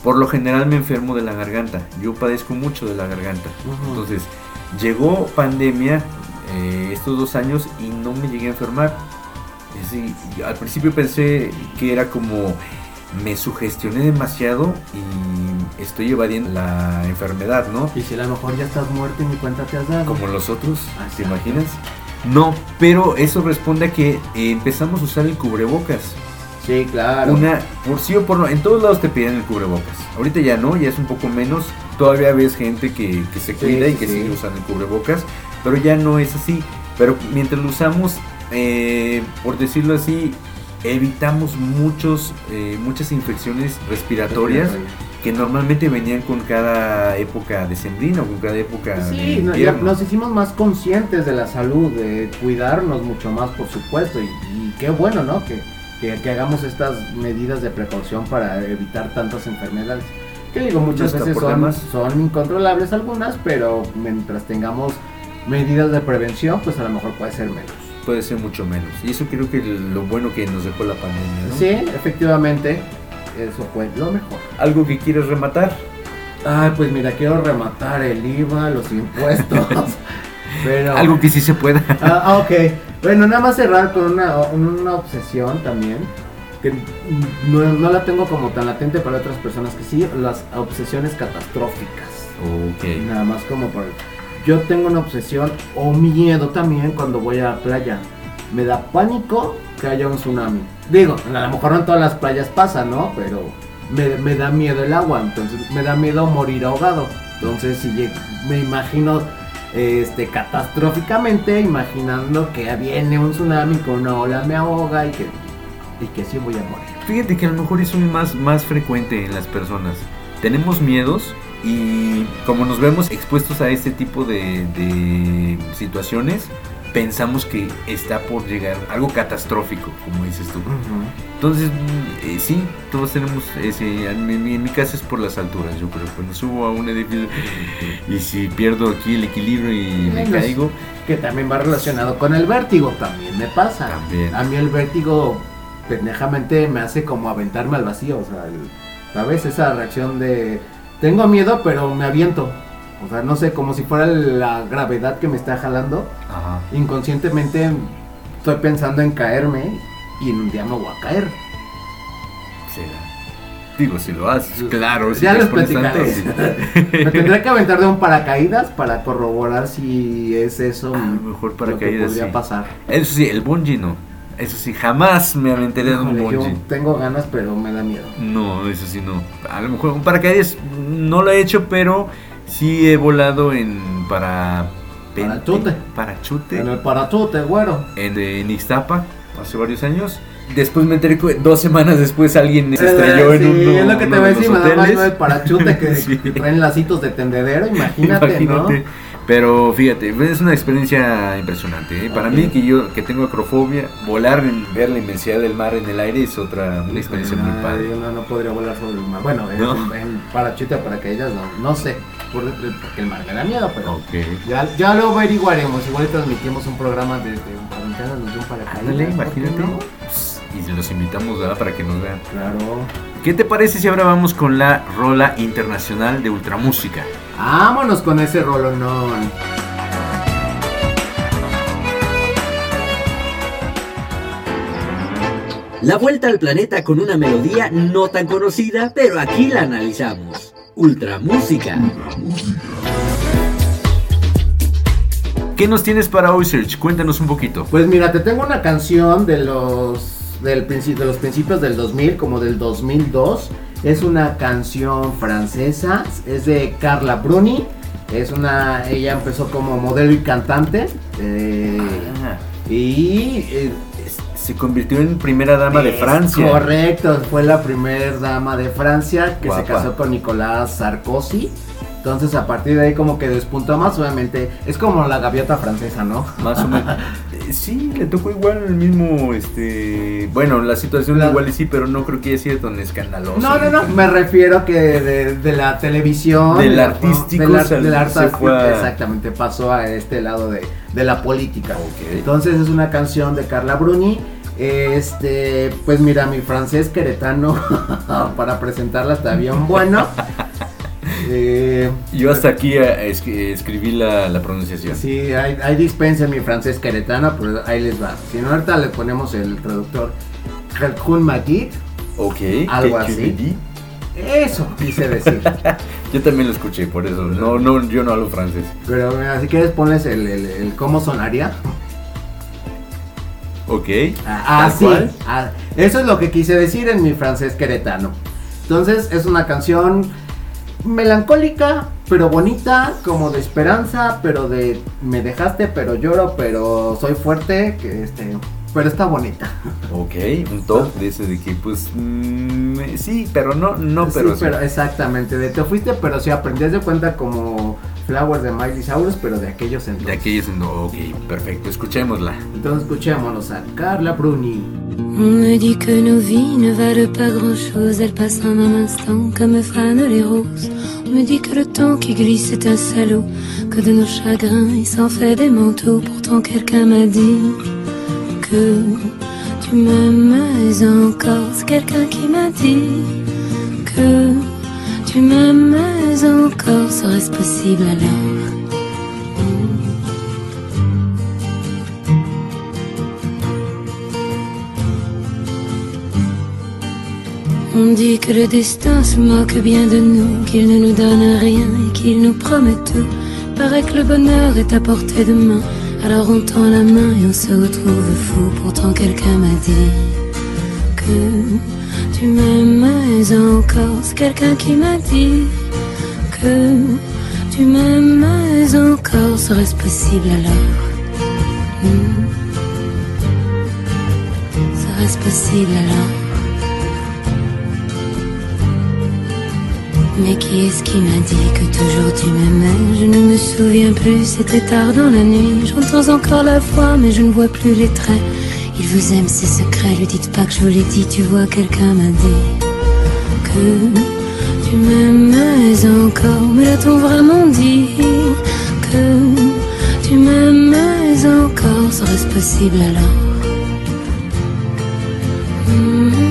por lo general me enfermo de la garganta. Yo padezco mucho de la garganta. Entonces, llegó pandemia eh, estos dos años y no me llegué a enfermar. Es decir, yo al principio pensé que era como me sugestioné demasiado y estoy evadiendo la enfermedad, ¿no? Y si a lo mejor ya estás muerto y ni cuenta te has dado. Como los otros, ¿te imaginas? No, pero eso responde a que eh, empezamos a usar el cubrebocas. Sí, claro. Una, por sí o por no, en todos lados te piden el cubrebocas. Ahorita ya no, ya es un poco menos. Todavía ves gente que, que se Sí, cuida y que sí. sigue usando el cubrebocas, pero ya no es así. Pero mientras lo usamos, eh, por decirlo así, evitamos muchos, eh, muchas infecciones respiratorias que normalmente venían con cada época decembrina o con cada época de Sí, no- ya nos hicimos más conscientes de la salud, de cuidarnos mucho más, por supuesto, y, y qué bueno, ¿no? Que, que- que hagamos estas medidas de precaución para evitar tantas enfermedades. Que digo, muchas veces son, son incontrolables algunas, pero mientras tengamos medidas de prevención, pues a lo mejor puede ser menos. Puede ser mucho menos. Y eso creo que lo bueno que nos dejó la pandemia, ¿no? Sí, efectivamente, eso fue lo mejor. ¿Algo que quieres rematar? Ay, pues mira, quiero rematar el IVA, los impuestos. pero... Algo que sí se pueda. Ah, ah, ok. Bueno, nada más cerrar con una, una obsesión también. Que no, no la tengo como tan latente para otras personas que sí, las obsesiones catastróficas. Ok. Nada más como por... Yo tengo una obsesión o miedo también cuando voy a la playa. Me da pánico que haya un tsunami. Digo, a lo mejor no en todas las playas pasa, ¿no? Pero me, da miedo el agua, entonces me da miedo morir ahogado. Entonces si me imagino este catastróficamente imaginando que viene un tsunami con una ola me ahoga y que y que sí voy a morir. Fíjate que a lo mejor eso es más, más frecuente en las personas. Tenemos miedos y como nos vemos expuestos a este tipo de, de situaciones, pensamos que está por llegar algo catastrófico, como dices tú. Entonces, mm, eh, sí, todos tenemos ese. En mi, en mi caso es por las alturas. Yo creo cuando subo a un edificio y si pierdo aquí el equilibrio y me caigo, Que también va relacionado con el vértigo, también me pasa. También. A mí el vértigo pendejamente me hace como aventarme al vacío, o sea, el- ¿sabes? Esa reacción de tengo miedo, pero me aviento. O sea, no sé, como si fuera la gravedad que me está jalando. Ajá. Inconscientemente estoy pensando en caerme y en un día me voy a caer. digo, si lo haces, claro. si ya les platicaré. sí. me tendré que aventar de un paracaídas para corroborar si es eso. A lo mejor lo que paracaídas. podría sí. pasar. Eso sí, el bungee no. Eso sí, jamás me aventaré de un Híjole, yo bungee. tengo ganas, pero me da miedo. No, eso sí no. A lo mejor un paracaídas no lo he hecho, pero sí he volado en para Parachute. Parachute. En el parachute, güero. En, en Ixtapa hace varios años. Después me enteré que dos semanas después alguien se estrelló en Sí, uno, es lo que te voy a de decir, nada más no el parachute que, Sí. que traen lacitos de tendedero, imagínate, Imagínate. Pero fíjate, es una experiencia impresionante. ¿eh? Para Ok. mí, que yo que tengo acrofobia, volar, en, ver la inmensidad del mar en el aire es otra una experiencia muy ¿no? padre. Yo no, no podría volar sobre el mar. Bueno, en- ¿No? en, parachute o paracaídas no, no sé, por- porque el mar me da miedo, pero Ok. ya, ya lo averiguaremos. Igual transmitimos un programa desde de un paracaídas. Ándale, ¿por qué imagínate. Y los invitamos ¿verdad? para que nos vean. Claro. ¿Qué te parece si ahora vamos con la rola internacional de ultramúsica? Vámonos con ese rolonón. La vuelta al planeta con una melodía no tan conocida, pero aquí la analizamos. Ultramúsica. ¿Qué nos tienes para hoy? Cuéntanos un poquito. Pues mira, te tengo una canción de los del de los principios del 2000, como del 2002. Es una canción francesa, es de Carla Bruni. Es una, ella empezó como modelo y cantante. eh, y eh, se convirtió en primera dama de Francia. Correcto, fue la primera dama de Francia que Guapa. se casó con Nicolás Sarkozy. Entonces a partir de ahí como que despuntó más, obviamente. Es como la gaviota francesa, ¿no? Más o menos. Sí, le tocó igual el mismo, este... Bueno, la situación La- igual y sí, pero no creo que haya sido tan escandaloso. No, no, no, me refiero que de, de la televisión. Del de artístico del ar- sal- del arte- se fue a- Exactamente, pasó a este lado de, de la política. Entonces es una canción de Carla Bruni. Este, pues mira, mi francés queretano para presentarla está bien bueno. Eh, Yo hasta aquí eh, es- escribí la, la pronunciación. Sí, hay, hay dispensa en mi francés queretano, pero ahí les va. Si no, ahorita le ponemos el traductor Hercule Magid. Ok. Algo ¿qué- qué así. Eso quise decir. Yo también lo escuché, por eso. No, no, yo no hablo francés. Pero mira, si quieres ponles el, el- el cómo sonaría. Ok. Ah, tal sí. cual. Ah, eso es lo que quise decir en mi francés queretano. Entonces es una canción melancólica, pero bonita, como de esperanza, pero de me dejaste, pero lloro, pero soy fuerte, que este, pero está bonita. Ok, un top de ese de que pues mm, sí, pero no, no, pero, sí. pero exactamente, de te fuiste, pero sí aprendías de cuenta como Flowers de Miley Cyrus, pero de aquellos entonces. De aquellos ok, perfecto, escuchémosla. Entonces escuchémonos a Carla Bruni. On me dit que nos vies ne valent pas grand-chose, elles passent en un instant comme fanent les roses. On me dit que le temps qui glisse est un salaud, que de nos chagrins il s'en fait des manteaux. Pourtant quelqu'un m'a dit que tu m'aimes encore. C'est quelqu'un qui m'a dit que tu m'aimes encore. Serait-ce possible alors? On dit que le destin se moque bien de nous, qu'il ne nous donne rien et qu'il nous promet tout. Paraît que le bonheur est à portée de main, alors on tend la main et on se retrouve fou. Pourtant quelqu'un m'a dit que tu m'aimes encore. C'est quelqu'un qui m'a dit que tu m'aimes encore. Serait-ce possible alors? Hmm. Serait-ce possible alors? Mais qui est-ce qui m'a dit que toujours tu m'aimais? Je ne me souviens plus, c'était tard dans la nuit. J'entends encore la voix, mais je ne vois plus les traits. Il vous aime, c'est secret, lui dites pas que je vous l'ai dit. Tu vois, quelqu'un m'a dit que tu m'aimais encore. Mais l'a-t-on vraiment dit que tu m'aimais encore Serait-ce possible alors? Mhm,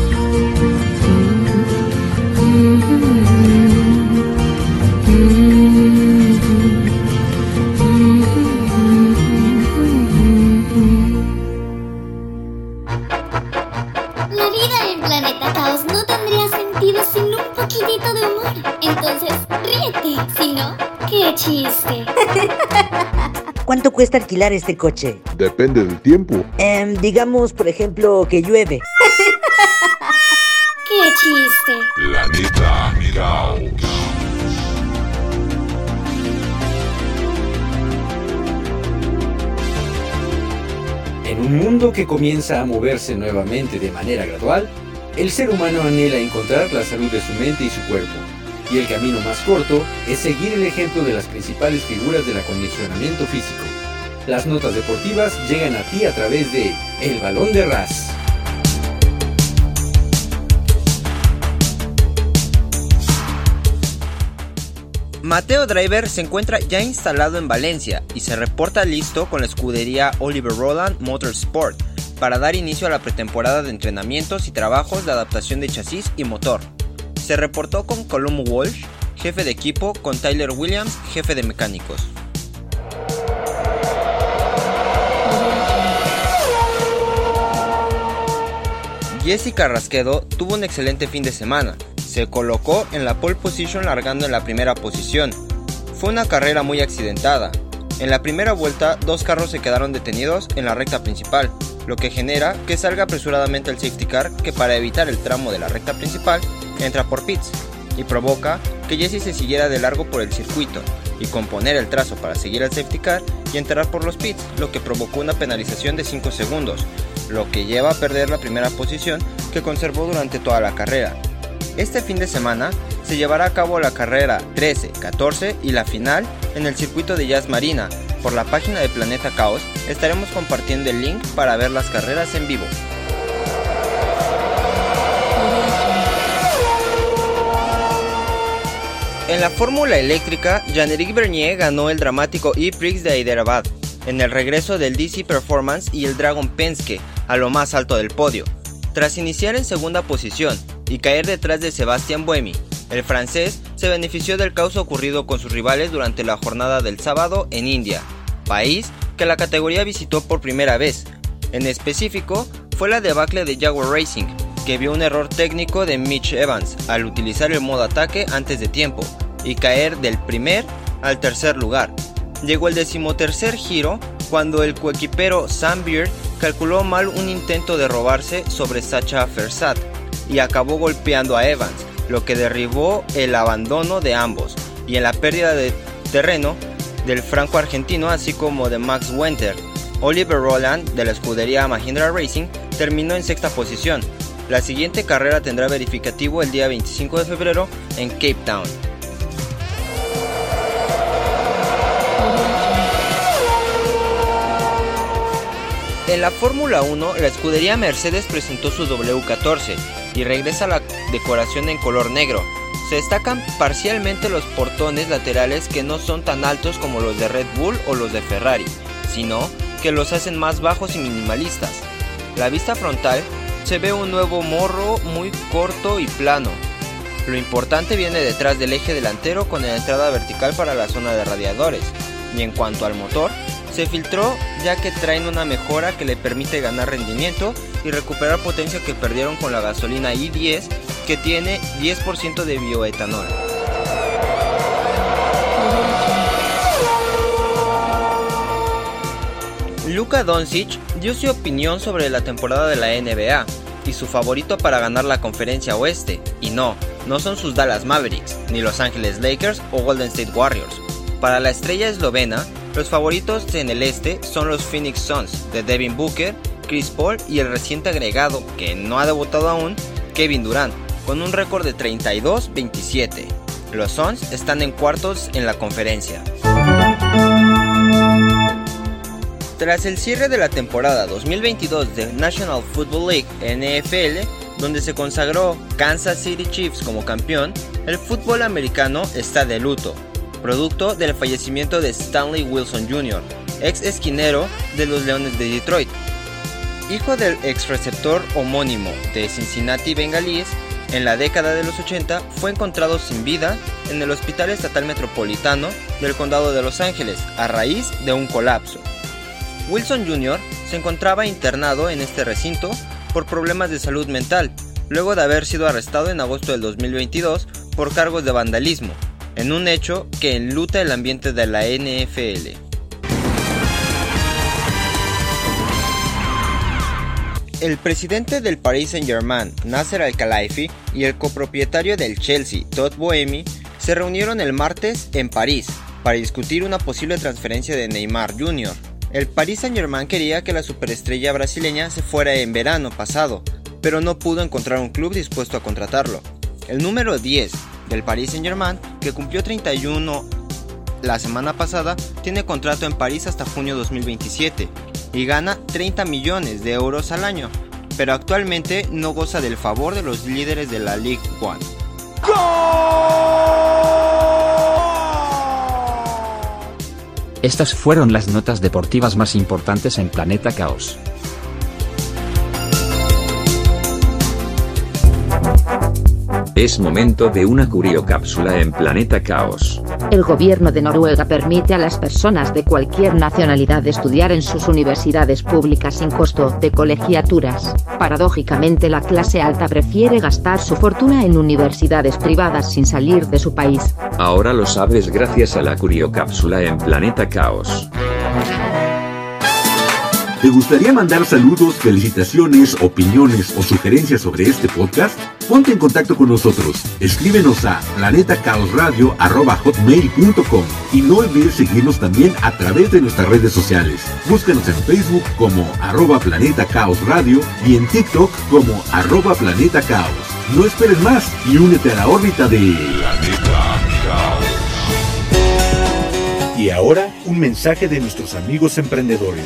Alquilar este coche? Depende del tiempo. Em, digamos, por ejemplo, que llueve. qué chiste. Planeta. En un mundo que comienza a moverse nuevamente de manera gradual, el ser humano anhela encontrar la salud de su mente y su cuerpo. Y el camino más corto es seguir el ejemplo de las principales figuras del acondicionamiento físico. Las notas deportivas llegan a ti a través de El Balón de Ras. Mateo Driver se encuentra ya instalado en Valencia y se reporta listo con la escudería Oliver Roland Motorsport para dar inicio a la pretemporada de entrenamientos y trabajos de adaptación de chasis y motor. Se reportó con Colum Walsh, jefe de equipo, con Tyler Williams, jefe de mecánicos. Jesse Carrasquedo tuvo un excelente fin de semana. Se colocó en la pole position largando en la primera posición. Fue una carrera muy accidentada. En la primera vuelta, dos carros se quedaron detenidos en la recta principal, lo que genera que salga apresuradamente el safety car que para evitar el tramo de la recta principal entra por pits y provoca que Jesse se siguiera de largo por el circuito y componer el trazo para seguir al safety car y entrar por los pits, lo que provocó una penalización de 5 segundos, lo que lleva a perder la primera posición que conservó durante toda la carrera. Este fin de semana se llevará a cabo la carrera 13, 14 y la final en el circuito de Jazz Marina, por la página de Planeta Caos estaremos compartiendo el link para ver las carreras en vivo. En la fórmula eléctrica, Jean-Éric Bernier ganó el dramático E-Prix de Hyderabad, en el regreso del DC Performance y el Dragon Penske a lo más alto del podio. Tras iniciar en segunda posición y caer detrás de Sebastián Buemi, el francés se benefició del caos ocurrido con sus rivales durante la jornada del sábado en India, país que la categoría visitó por primera vez. En específico, fue la debacle de Jaguar Racing, que vio un error técnico de Mitch Evans al utilizar el modo ataque antes de tiempo y caer del primer al tercer lugar. Llegó el decimotercer giro cuando el coequipero Sam Beard calculó mal un intento de robarse sobre Sacha Fersat y acabó golpeando a Evans, lo que derribó el abandono de ambos y en la pérdida de terreno del franco argentino así como de Max Winter. Oliver Roland de la escudería Mahindra Racing terminó en sexta posición. La siguiente carrera tendrá verificativo el día 25 de febrero en Cape Town. En la Fórmula 1, la escudería Mercedes presentó su W14 y regresa la decoración en color negro. Se destacan parcialmente los portones laterales que no son tan altos como los de Red Bull o los de Ferrari, sino que los hacen más bajos y minimalistas. La vista frontal se ve un nuevo morro muy corto y plano. Lo importante viene detrás del eje delantero con la entrada vertical para la zona de radiadores. Y en cuanto al motor, se filtró ya que traen una mejora que le permite ganar rendimiento y recuperar potencia que perdieron con la gasolina i10 que tiene 10% de bioetanol. Luka Doncic dio su opinión sobre la temporada de la NBA y su favorito para ganar la conferencia oeste, y no, no son sus Dallas Mavericks, ni Los Angeles Lakers o Golden State Warriors. Para la estrella eslovena, los favoritos en el este son los Phoenix Suns de Devin Booker, Chris Paul y el reciente agregado, que no ha debutado aún, Kevin Durant, con un récord de 32-27. Los Suns están en cuartos en la conferencia. Tras el cierre de la temporada 2022 de National Football League NFL, donde se consagró Kansas City Chiefs como campeón, el fútbol americano está de luto, producto del fallecimiento de Stanley Wilson Jr., ex esquinero de los Leones de Detroit. Hijo del ex receptor homónimo de Cincinnati Bengalíes, en la década de los 80 fue encontrado sin vida en el Hospital Estatal Metropolitano del Condado de Los Ángeles a raíz de un colapso. Wilson Jr. se encontraba internado en este recinto por problemas de salud mental, luego de haber sido arrestado en agosto del 2022 por cargos de vandalismo, en un hecho que enluta el ambiente de la NFL. El presidente del Paris Saint-Germain, Nasser Al-Khelaifi, y el copropietario del Chelsea, Todd Boehmy, se reunieron el martes en París para discutir una posible transferencia de Neymar Jr. El Paris Saint-Germain quería que la superestrella brasileña se fuera en verano pasado, pero no pudo encontrar un club dispuesto a contratarlo. El número 10 del Paris Saint-Germain, que cumplió 31 la semana pasada, tiene contrato en París hasta junio 2027 y gana 30 millones de euros al año, pero actualmente no goza del favor de los líderes de la League One. Estas fueron las notas deportivas más importantes en Planeta Caos. Es momento de una curiocápsula en Planeta Caos. El gobierno de Noruega permite a las personas de cualquier nacionalidad estudiar en sus universidades públicas sin costo de colegiaturas. Paradójicamente la clase alta prefiere gastar su fortuna en universidades privadas sin salir de su país. Ahora lo sabes gracias a la curiocápsula en Planeta Caos. ¿Te gustaría mandar saludos, felicitaciones, opiniones o sugerencias sobre este podcast? Ponte en contacto con nosotros. Escríbenos a planetacaosradio.com y no olvides seguirnos también a través de nuestras redes sociales. Búscanos en Facebook como arroba Planeta Caos Radio y en TikTok como arroba Planeta Caos. No esperes más y únete a la órbita de Y ahora un mensaje de nuestros amigos emprendedores.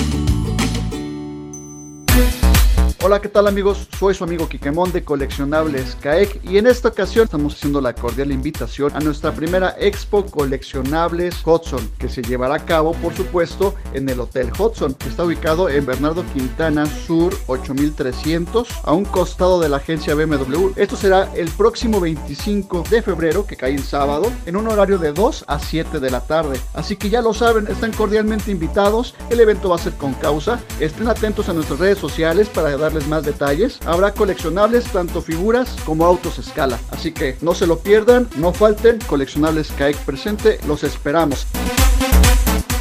Hola, ¿qué tal amigos? Soy su amigo Kikemon de Coleccionables CAEC y en esta ocasión estamos haciendo la cordial invitación a nuestra primera Expo Coleccionables Hudson, que se llevará a cabo, por supuesto, en el Hotel Hudson, que está ubicado en Bernardo Quintana Sur 8300, a un costado de la agencia BMW. Esto será el próximo 25 de febrero, que cae en sábado, en un horario de 2 a 7 de la tarde. Así que ya lo saben, están cordialmente invitados. El evento va a ser con causa. Estén atentos a nuestras redes sociales para darles más detalles. Habrá coleccionables, tanto figuras como autos escala. Así que no se lo pierdan, no falten. Coleccionables CAEC presente, los esperamos.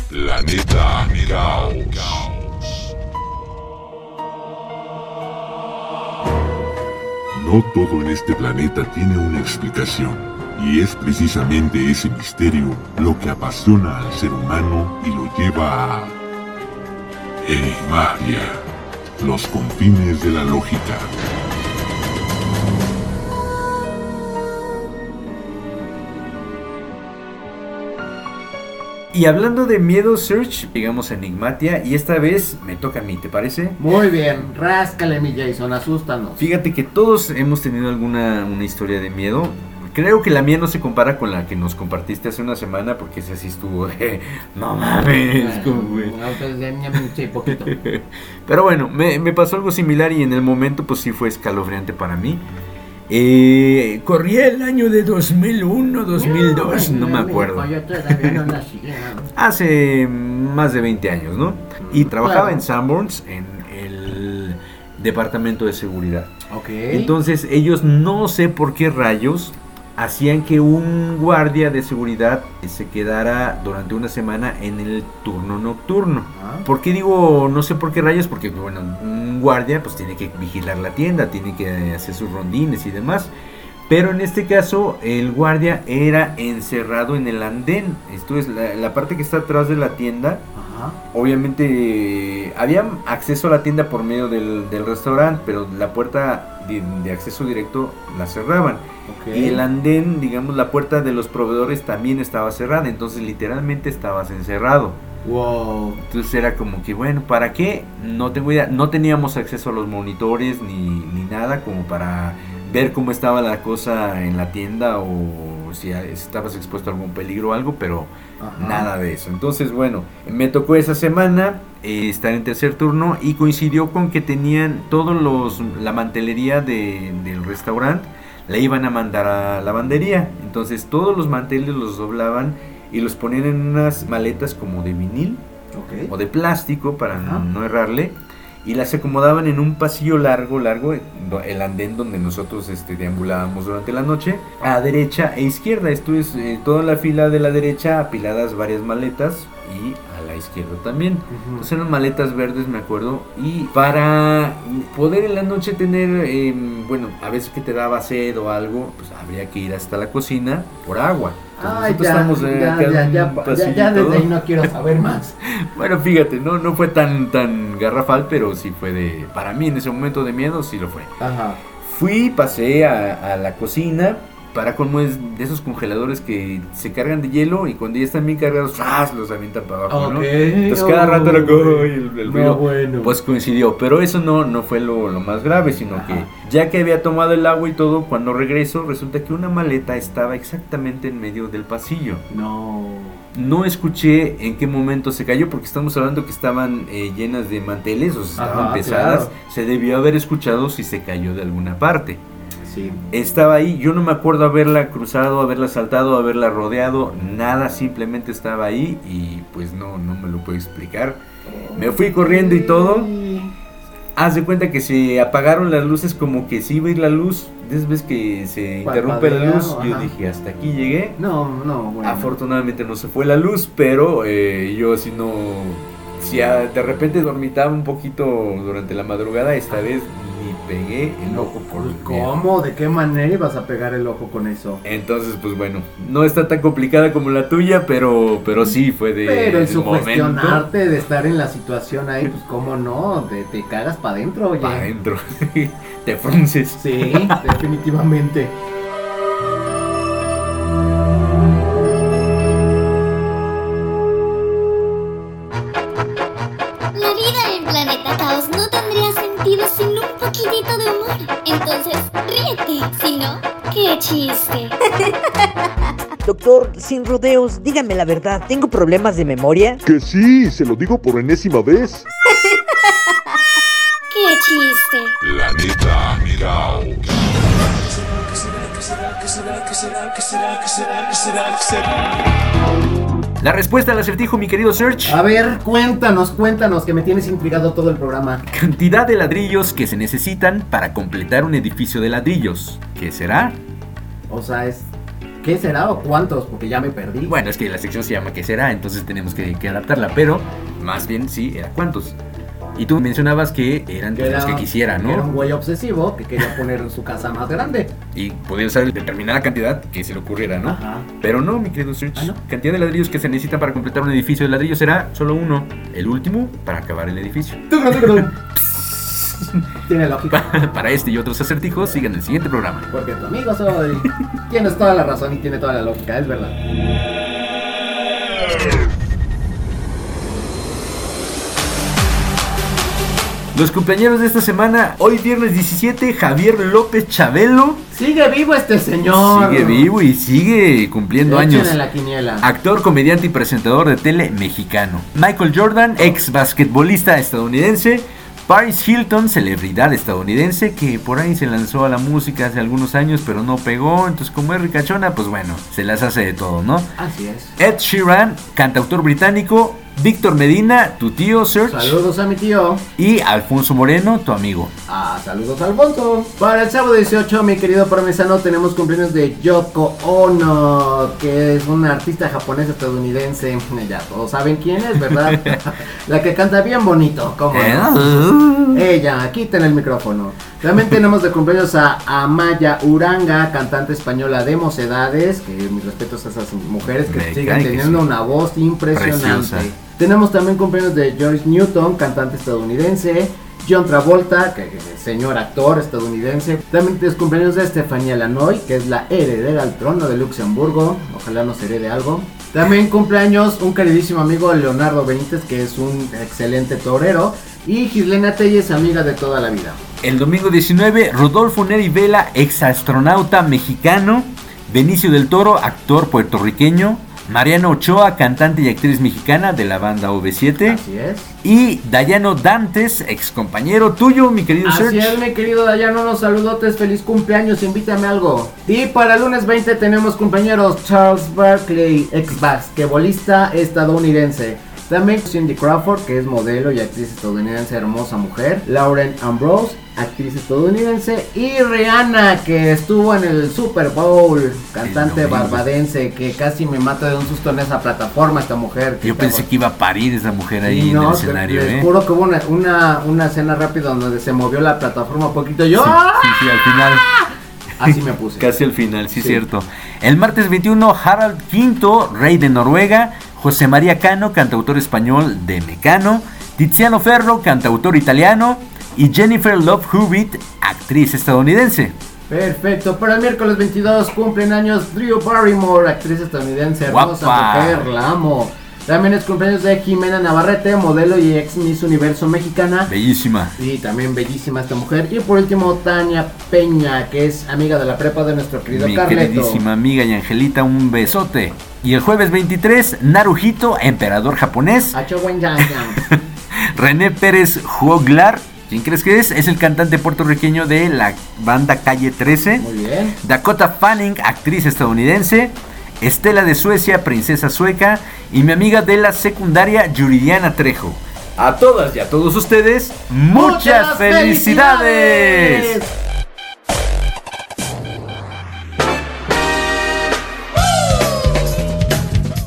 Planeta Caos. No todo en este planeta tiene una explicación, y es precisamente ese misterio lo que apasiona al ser humano y lo lleva a Enigmatia, los confines de la lógica. Y hablando de miedo, Search, llegamos a Enigmatia y esta vez me toca a mí, ¿te parece? Muy bien, ráscale mi Jason, asústanos. Fíjate que todos hemos tenido alguna una historia de miedo. Creo que la mía no se compara con la que nos compartiste hace una semana porque esa sí estuvo de... No mames, como, güey. Pues. Pero bueno, me, me pasó algo similar y en el momento pues sí fue escalofriante para mí. Eh, corría el año de 2001, 2002, no me acuerdo. Yo todavía no nacía. Hace más de 20 años, ¿no? Y trabajaba en Sanborns en el departamento de seguridad. Ok. Entonces ellos no sé por qué rayos hacían que un guardia de seguridad se quedara durante una semana en el turno nocturno. ¿Por qué digo no sé por qué rayos? Porque bueno, un guardia pues tiene que vigilar la tienda, tiene que hacer sus rondines y demás. Pero en este caso el guardia era encerrado en el andén. Esto es la, la parte que está atrás de la tienda. Obviamente había acceso a la tienda por medio del, del restaurante, pero la puerta de, de acceso directo la cerraban. Ok. Y el andén, digamos, la puerta de los proveedores también estaba cerrada. Entonces literalmente estabas encerrado. Wow. Entonces era como que, bueno, ¿para qué? No tengo idea. No teníamos acceso a los monitores ni, ni nada como para ver cómo estaba la cosa en la tienda o si estabas expuesto a algún peligro o algo, pero Ajá. nada de eso. Entonces, bueno, me tocó esa semana eh, estar en tercer turno y coincidió con que tenían todos los la mantelería de- del restaurante la iban a mandar a lavandería. Entonces, todos los manteles los doblaban y los ponían en unas maletas como de vinil o de plástico para no, no errarle y las acomodaban en un pasillo largo, largo, el andén donde nosotros este, deambulábamos durante la noche, a derecha e izquierda. Esto es eh, toda la fila de la derecha, apiladas varias maletas y a la izquierda también. Entonces eran maletas verdes, me acuerdo. Y para poder en la noche tener, eh, bueno, a veces que te daba sed o algo, pues habría que ir hasta la cocina por agua. Ay, nosotros ya, estábamos, eh, ya, acá ya, desde ahí no quiero saber más. Bueno, fíjate, no, no fue tan, tan garrafal, pero sí fue de. Para mí en ese momento de miedo, sí lo fue. Ajá. Fui, pasé a, a la cocina. Para como es de esos congeladores que se cargan de hielo y cuando ya están bien cargados, los avientan para abajo, ¿no? Entonces cada rato era como, "Ay, el, el No, ruido". bueno. Pues coincidió, pero eso no, no fue lo, lo más grave, sino que ya que había tomado el agua y todo, cuando regreso resulta que una maleta estaba exactamente en medio del pasillo. No. No escuché en qué momento se cayó, porque estamos hablando que estaban eh, llenas de manteles, o sea, estaban Ajá, pesadas. claro. Se debió haber escuchado si se cayó de alguna parte. Sí. Estaba ahí, yo no me acuerdo haberla cruzado, haberla saltado, haberla rodeado, nada, simplemente estaba ahí y pues no, no me lo puedo explicar. Me fui corriendo y todo. haz de cuenta que se apagaron las luces como que se iba a ir la luz. Ves que se interrumpe la luz. Yo ajá. dije, hasta aquí llegué. No, no, bueno. Afortunadamente no se fue la luz, pero eh, yo si no... Si a- de repente dormitaba un poquito durante la madrugada, esta vez ni pegué el ojo por miedo. ¿Cómo? ¿De qué manera ibas a pegar el ojo con eso? Entonces, pues bueno, no está tan complicada como la tuya, pero, pero sí fue de Pero el momento sugestionarte de estar en la situación ahí, pues cómo no, te, te cagas para adentro, oye. para adentro. Te frunces. Sí, definitivamente. La vida en Planeta Caos no tendría sentido sin un poquitito de humor. Entonces, ríete. Si no, qué chiste. Doctor, sin rodeos, dígame la verdad, ¿tengo problemas de memoria? Que sí, se lo digo por enésima vez. Qué chiste. Planeta Mirao. La respuesta al acertijo, mi querido Search. A ver, cuéntanos, cuéntanos, que me tienes intrigado todo el programa. Cantidad de ladrillos que se necesitan para completar un edificio de ladrillos. ¿Qué será? O sea, es. ¿Qué será o cuántos? Porque ya me perdí. Bueno, es que la sección se llama ¿Qué será? Entonces tenemos que, que adaptarla, pero más bien sí, era cuántos. Y tú mencionabas que eran Que pues, los que quisiera, que Era un ¿no? güey obsesivo que quería poner su casa más grande. Y podía usar determinada cantidad que se le ocurriera, ¿no? Ajá. Pero no, mi querido Search. Cantidad de ladrillos que se necesita para completar un edificio de ladrillos será solo uno. El último para acabar el edificio. Tiene lógica. para este y otros acertijos, sigan el siguiente programa. Porque tu amigo soy. Tienes toda la razón y tiene toda la lógica, es verdad. Los cumpleaños de esta semana, hoy viernes 17, Javier López Chabelo. Sigue vivo este señor. Sigue vivo y sigue cumpliendo Échenle años. la quiniela. Actor, comediante y presentador de tele mexicano. Michael Jordan, ex basquetbolista estadounidense. Paris Hilton, celebridad estadounidense que por ahí se lanzó a la música hace algunos años pero no pegó. Entonces como es ricachona, pues bueno, se las hace de todo, ¿no? Así es. Ed Sheeran, cantautor británico. Víctor Medina, tu tío Serge. Saludos a mi tío. Y Alfonso Moreno, tu amigo. Ah, saludos Alfonso. Para el sábado 18, mi querido parmesano, tenemos cumpleaños de Yoko Ono, que es una artista japonesa estadounidense. Ya todos saben quién es, ¿verdad? La que canta bien bonito, ¿cómo no? Ella, quiten el micrófono. También tenemos de cumpleaños a Amaya Uranga, cantante española de mocedades, que mis respetos a esas mujeres que Me siguen teniendo sí. una voz impresionante. Preciosa. Tenemos también cumpleaños de George Newton, cantante estadounidense. John Travolta, señor actor estadounidense. También cumpleaños de Estefanía Lanoy, que es la heredera al trono de Luxemburgo. Ojalá nos herede algo. También cumpleaños un queridísimo amigo Leonardo Benítez, que es un excelente torero. Y Gislena Telles, amiga de toda la vida. El domingo 19, Rodolfo Neri Vela, ex astronauta mexicano. Benicio del Toro, actor puertorriqueño. Mariana Ochoa, cantante y actriz mexicana de la banda OV7. Así es. Y Dayano Dantes, ex compañero tuyo, mi querido Así Serge. es, mi querido Dayano, unos saludotes, feliz cumpleaños, invítame algo. Y para el lunes 20 tenemos compañeros Charles Barkley, ex basquetbolista estadounidense. También Cindy Crawford, que es modelo y actriz estadounidense, hermosa mujer. Lauren Ambrose, actriz estadounidense. Y Rihanna, que estuvo en el Super Bowl, cantante barbadense, que casi me mata de un susto en esa plataforma esta mujer. que Yo pensé que iba a parir esa mujer ahí Sí, en no, el escenario, les ¿eh? juro que hubo una, una, una escena rápida donde se movió la plataforma un poquito. Yo, Sí, ¡ah! sí, sí, al final. Así me puse. Casi al final, sí, Sí. cierto. El martes 21, Harald V, rey de Noruega. José María Cano, cantautor español de Mecano. Tiziano Ferro, cantautor italiano. Y Jennifer Love Hewitt, actriz estadounidense. Perfecto, para el miércoles 22 cumplen años Drew Barrymore, actriz estadounidense, hermosa Guapa. mujer, la amo. También es cumpleaños de Jimena Navarrete, modelo y ex Miss Universo mexicana. Bellísima. Y también bellísima esta mujer. Y por último, Tania Peña, que es amiga de la prepa de nuestro querido Mi Carleto. queridísima amiga y Angelita, un besote. Y el jueves 23, Naruhito, emperador japonés. René Pérez Joglar. ¿Quién crees que es? Es el cantante puertorriqueño de la banda Calle 13. Muy bien. Dakota Fanning, actriz estadounidense. Estela de Suecia, princesa sueca. Y mi amiga de la secundaria, Yuridiana Trejo. A todas y a todos ustedes, muchas, felicidades.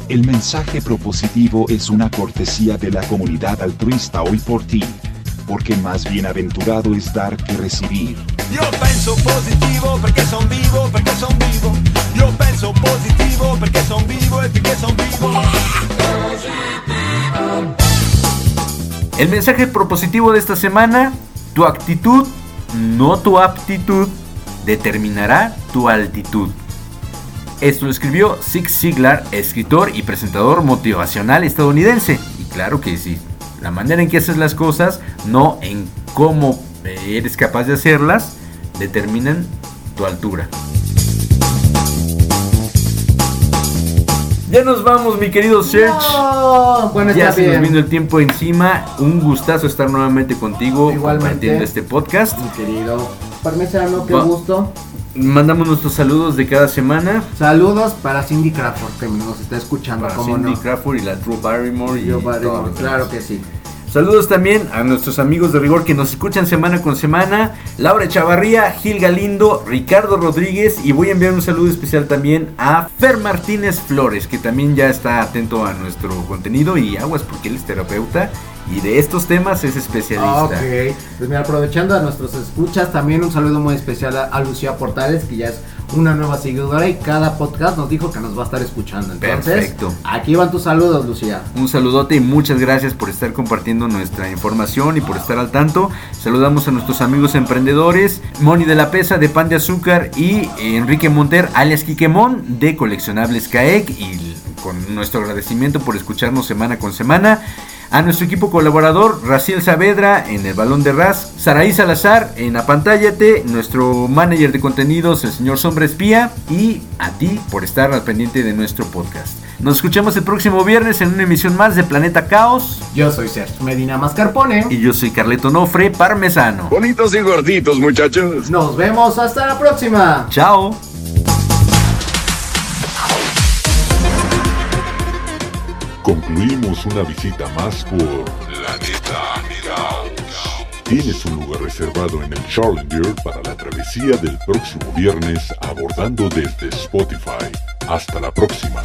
El mensaje propositivo es una cortesía de la comunidad altruista hoy por ti. Porque más bienaventurado es dar que recibir. Io penso positivo perché son vivo, perché son vivo. Io penso positivo perché son vivo e perché son vivo. El mensaje propositivo de esta semana, tu actitud, no tu aptitud, determinará tu altitud. Esto lo escribió Zig Ziglar, escritor y presentador motivacional estadounidense. Y claro que sí, la manera en que haces las cosas, no en cómo eh, eres capaz de hacerlas, determinan tu altura. Ya nos vamos, mi querido Serge. No, bueno, ya se nos bien. vino el tiempo encima. Un gustazo estar nuevamente contigo Igualmente. compartiendo este podcast. Mi querido Parmesano, qué Va- gusto. Mandamos nuestros saludos de cada semana. Saludos para Cindy Crawford, que nos está escuchando, Para Cindy no. Crawford y la Drew Barrymore. y Barrymore, los claro que sí. Saludos también a nuestros amigos de rigor que nos escuchan semana con semana. Laura Chavarría, Gil Galindo, Ricardo Rodríguez y voy a enviar un saludo especial también a Fer Martínez Flores que también ya está atento a nuestro contenido y aguas porque él es terapeuta y de estos temas es especialista. Ok, pues mira, aprovechando a nuestros escuchas, también un saludo muy especial a, a Lucía Portales, que ya es una nueva seguidora y cada podcast nos dijo que nos va a estar escuchando. Entonces, Perfecto. aquí van tus saludos, Lucía. Un saludote y muchas gracias por estar compartiendo nuestra información y por estar al tanto. Saludamos a nuestros amigos emprendedores, Moni de la Pesa de Pan de Azúcar y Enrique Monter alias Quiquemón de Coleccionables CAEC y con nuestro agradecimiento por escucharnos semana con semana. A nuestro equipo colaborador, Raciel Saavedra en el Balón de Ras, Saraí Salazar en Apantállate, nuestro manager de contenidos, el señor Sombra Espía, y a ti por estar al pendiente de nuestro podcast. Nos escuchamos el próximo viernes en una emisión más de Planeta Caos. Yo soy Sergio Medina Mascarpone. Y yo soy Carleto Nofre Parmesano. Bonitos y gorditos, muchachos. Nos vemos hasta la próxima. Chao. Concluimos una visita más por Planeta Caos. Tienes un lugar reservado en el Challenger para la travesía del próximo viernes abordando desde Spotify. Hasta la próxima.